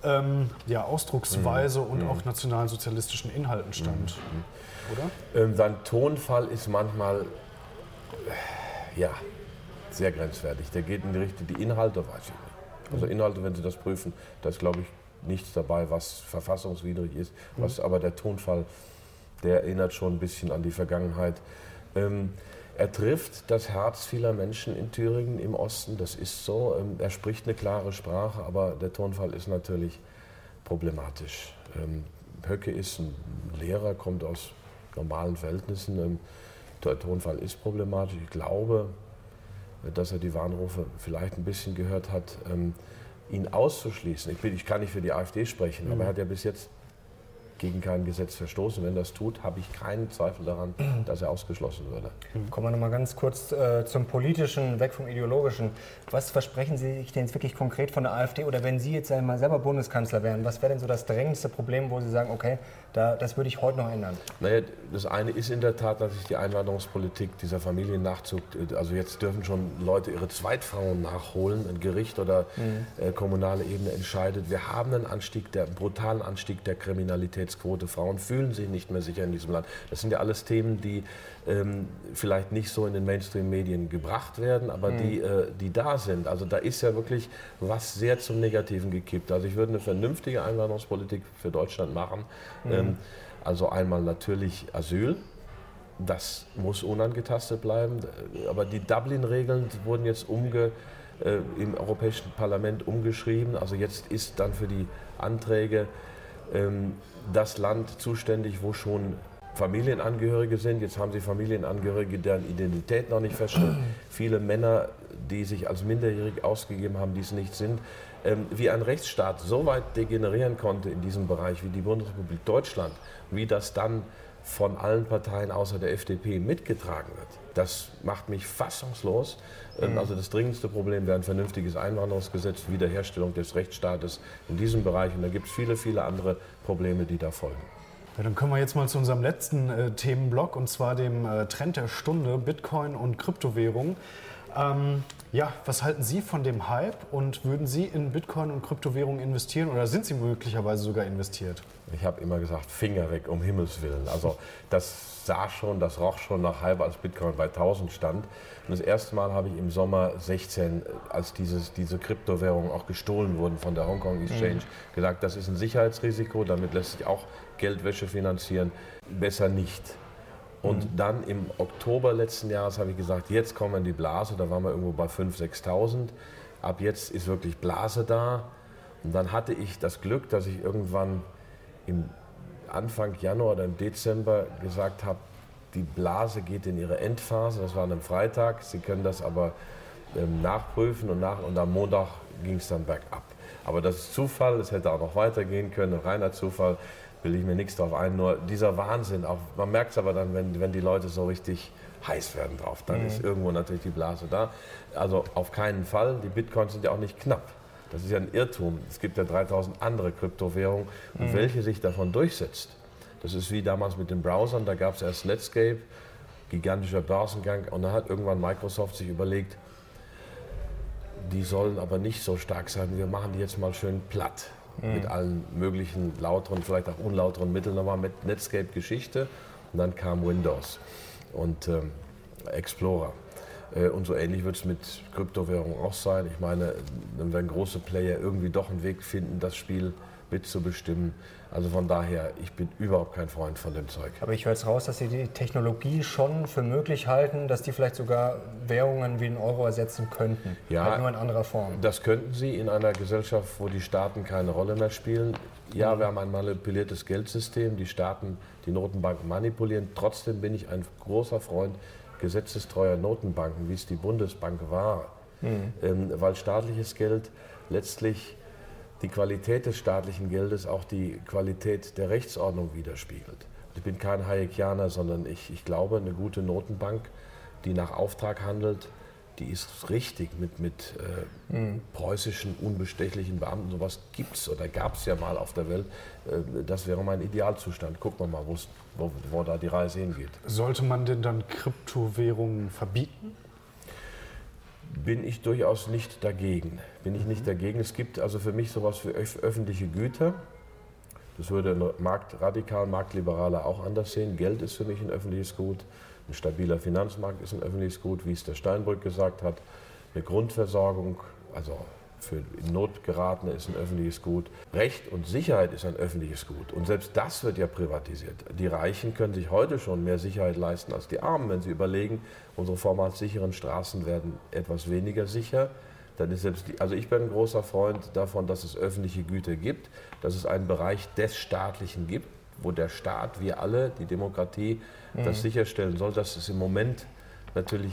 ähm, ja, Ausdrucksweise mhm. und mhm. auch nationalsozialistischen Inhalten stand. Mhm. Oder? Ähm, sein Tonfall ist manchmal ja, sehr grenzwertig. Der geht in die Richtung, die Inhalte weiß ich nicht. Also Inhalte, wenn Sie das prüfen, da ist, glaube ich, nichts dabei, was verfassungswidrig ist. Was, aber der Tonfall, der erinnert schon ein bisschen an die Vergangenheit. Ähm, er trifft das Herz vieler Menschen in Thüringen im Osten, das ist so. Ähm, er spricht eine klare Sprache, aber der Tonfall ist natürlich problematisch. Ähm, Höcke ist ein Lehrer, kommt aus normalen Verhältnissen. Ähm, der Tonfall ist problematisch. Ich glaube, dass er die Warnrufe vielleicht ein bisschen gehört hat. Ihn auszuschließen, ich, bin, ich kann nicht für die AfD sprechen, aber er hat ja bis jetzt gegen kein Gesetz verstoßen. Wenn das tut, habe ich keinen Zweifel daran, dass er ausgeschlossen würde. Kommen wir noch mal ganz kurz äh, zum politischen, weg vom ideologischen. Was versprechen Sie sich denn jetzt wirklich konkret von der AfD oder wenn Sie jetzt einmal selber Bundeskanzler wären, was wäre denn so das drängendste Problem, wo Sie sagen, okay, Da, das würde ich heute noch ändern. Naja, das eine ist in der Tat natürlich die Einwanderungspolitik, dieser Familiennachzug. Also jetzt dürfen schon Leute ihre Zweitfrauen nachholen. Ein Gericht oder mhm. äh, kommunale Ebene entscheidet. Wir haben einen Anstieg, der einen brutalen Anstieg der Kriminalitätsquote. Frauen fühlen sich nicht mehr sicher in diesem Land. Das sind ja alles Themen, die ähm, vielleicht nicht so in den Mainstream-Medien gebracht werden, aber mhm. die, äh, die da sind. Also da ist ja wirklich was sehr zum Negativen gekippt. Also ich würde eine vernünftige Einwanderungspolitik für Deutschland machen. Mhm. Ähm, also einmal natürlich Asyl. Das muss unangetastet bleiben. Aber die Dublin-Regeln wurden jetzt umge, äh, im Europäischen Parlament umgeschrieben. Also jetzt ist dann für die Anträge ähm, das Land zuständig, wo schon Familienangehörige sind. Jetzt haben sie Familienangehörige, deren Identität noch nicht feststeht. Viele Männer, die sich als minderjährig ausgegeben haben, die es nicht sind. Ähm, wie ein Rechtsstaat so weit degenerieren konnte in diesem Bereich wie die Bundesrepublik Deutschland, wie das dann von allen Parteien außer der FDP mitgetragen wird, das macht mich fassungslos. Ähm, mhm. Also das dringendste Problem wäre ein vernünftiges Einwanderungsgesetz, Wiederherstellung des Rechtsstaates in diesem Bereich. Und da gibt es viele, viele andere Probleme, die da folgen. Ja, dann kommen wir jetzt mal zu unserem letzten äh, Themenblock und zwar dem äh, Trend der Stunde, Bitcoin und Kryptowährung. Ähm, ja, was halten Sie von dem Hype und würden Sie in Bitcoin und Kryptowährungen investieren oder sind Sie möglicherweise sogar investiert? Ich habe immer gesagt, Finger weg, um Himmels Willen. Also das sah schon, das roch schon nach Hype, als Bitcoin bei 1000 stand. Und das erste Mal habe ich im Sommer 16, als dieses, diese Kryptowährungen auch gestohlen wurden von der Hongkong Exchange, mhm. gesagt, das ist ein Sicherheitsrisiko, damit lässt sich auch Geldwäsche finanzieren. Besser nicht. Und mhm. dann im Oktober letzten Jahres habe ich gesagt, jetzt kommen wir in die Blase. Da waren wir irgendwo bei 5.000, 6.000. Ab jetzt ist wirklich Blase da. Und dann hatte ich das Glück, dass ich irgendwann im Anfang Januar oder im Dezember gesagt habe, die Blase geht in ihre Endphase. Das war an einem Freitag. Sie können das aber ähm, nachprüfen und, nach, und am Montag ging es dann bergab. Aber das ist Zufall, es hätte auch noch weitergehen können, reiner Zufall will ich mir nichts drauf ein. Nur dieser Wahnsinn, auch, man merkt es aber dann, wenn, wenn die Leute so richtig heiß werden drauf, dann mhm. ist irgendwo natürlich die Blase da. Also auf keinen Fall, die Bitcoins sind ja auch nicht knapp. Das ist ja ein Irrtum. Es gibt ja 3000 andere Kryptowährungen und mhm. welche sich davon durchsetzt. Das ist wie damals mit den Browsern, da gab es erst Netscape, gigantischer Börsengang und dann hat irgendwann Microsoft sich überlegt, die sollen aber nicht so stark sein, wir machen die jetzt mal schön platt mhm. mit allen möglichen lauteren, vielleicht auch unlauteren Mitteln. Nochmal mit Netscape-Geschichte und dann kam Windows und ähm, Explorer. Äh, und so ähnlich wird es mit Kryptowährungen auch sein. Ich meine, dann werden große Player irgendwie doch einen Weg finden, das Spiel mitzubestimmen. Also von daher, ich bin überhaupt kein Freund von dem Zeug. Aber ich höre jetzt raus, dass Sie die Technologie schon für möglich halten, dass die vielleicht sogar Währungen wie den Euro ersetzen könnten. Ja, halt nur in anderer Form. Das könnten sie in einer Gesellschaft, wo die Staaten keine Rolle mehr spielen. Ja, mhm. wir haben ein manipuliertes Geldsystem, die Staaten, die Notenbanken manipulieren. Trotzdem bin ich ein großer Freund gesetzestreuer Notenbanken, wie es die Bundesbank war. Mhm. Ähm, weil staatliches Geld letztlich die Qualität des staatlichen Geldes auch die Qualität der Rechtsordnung widerspiegelt. Ich bin kein Hayekianer, sondern ich, ich glaube, eine gute Notenbank, die nach Auftrag handelt, die ist richtig mit, mit äh, mhm. preußischen unbestechlichen Beamten. Sowas gibt es oder gab es ja mal auf der Welt. Äh, das wäre mein Idealzustand. Gucken wir mal, wo, wo da die Reise hingeht. Sollte man denn dann Kryptowährungen verbieten? Bin ich durchaus nicht dagegen. Bin ich nicht mhm. dagegen. Es gibt also für mich sowas wie öffentliche Güter. Das würde ein Markt, radikal Marktliberaler auch anders sehen. Geld ist für mich ein öffentliches Gut. Ein stabiler Finanzmarkt ist ein öffentliches Gut, wie es der Steinbrück gesagt hat. Eine Grundversorgung, also für in Not geratene ist ein öffentliches Gut. Recht und Sicherheit ist ein öffentliches Gut. Und selbst das wird ja privatisiert. Die Reichen können sich heute schon mehr Sicherheit leisten als die Armen. Wenn sie überlegen, unsere vormals sicheren Straßen werden etwas weniger sicher, dann ist selbst die, also ich bin ein großer Freund davon, dass es öffentliche Güter gibt, dass es einen Bereich des Staatlichen gibt, wo der Staat, wir alle, die Demokratie, mhm. das sicherstellen soll, dass es im Moment natürlich,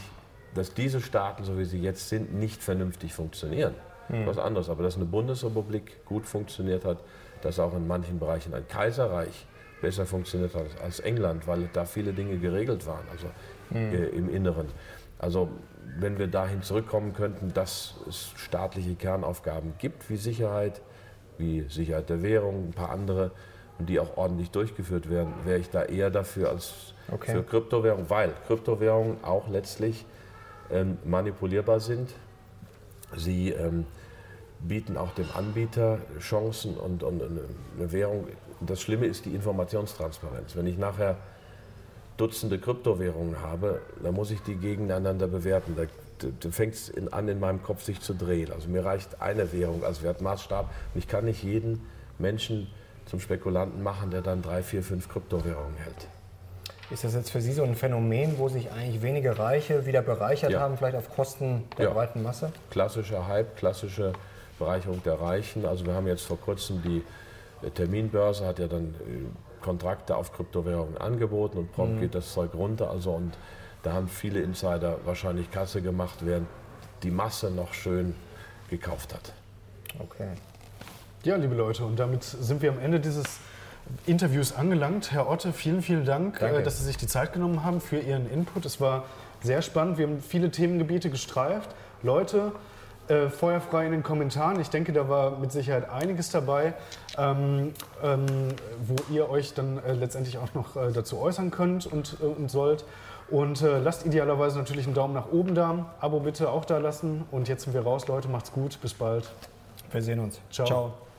dass diese Staaten, so wie sie jetzt sind, nicht vernünftig funktionieren mhm. was anderes. Aber dass eine Bundesrepublik gut funktioniert hat, dass auch in manchen Bereichen ein Kaiserreich besser funktioniert hat als England, weil da viele Dinge geregelt waren, also mhm. äh, im Inneren. Also wenn wir dahin zurückkommen könnten, dass es staatliche Kernaufgaben gibt, wie Sicherheit, wie Sicherheit der Währung, ein paar andere, und die auch ordentlich durchgeführt werden, wäre ich da eher dafür als Okay. für Kryptowährung, weil Kryptowährungen auch letztlich ähm, manipulierbar sind. Sie ähm, bieten auch dem Anbieter Chancen und, und eine Währung. Das Schlimme ist die Informationstransparenz. Wenn ich nachher Dutzende Kryptowährungen habe, dann muss ich die gegeneinander bewerten. Da, da fängt es an, in meinem Kopf sich zu drehen. Also mir reicht eine Währung als Wertmaßstab und ich kann nicht jeden Menschen zum Spekulanten machen, der dann drei, vier, fünf Kryptowährungen hält. Ist das jetzt für Sie so ein Phänomen, wo sich eigentlich wenige Reiche wieder bereichert Ja. haben, vielleicht auf Kosten der Ja. breiten Masse? klassischer Hype, klassische Bereicherung der Reichen. Also wir haben jetzt vor kurzem die äh, Terminbörse, hat ja dann äh, Kontrakte auf Kryptowährungen angeboten und prompt geht das Zeug runter. Also und da haben viele Insider wahrscheinlich Kasse gemacht, während die Masse noch schön gekauft hat. Okay. Ja, liebe Leute, und damit sind wir am Ende dieses Interviews angelangt. Herr Otte, vielen, vielen Dank, Danke. äh, dass Sie sich die Zeit genommen haben für Ihren Input. Es war sehr spannend. Wir haben viele Themengebiete gestreift. Leute, äh, feuerfrei in den Kommentaren. Ich denke, da war mit Sicherheit einiges dabei, ähm, ähm, wo ihr euch dann äh, letztendlich auch noch äh, dazu äußern könnt und, äh, und sollt. Und äh, lasst idealerweise natürlich einen Daumen nach oben da. Abo bitte auch da lassen. Und jetzt sind wir raus, Leute. Macht's gut. Bis bald. Wir sehen uns. Ciao. Ciao.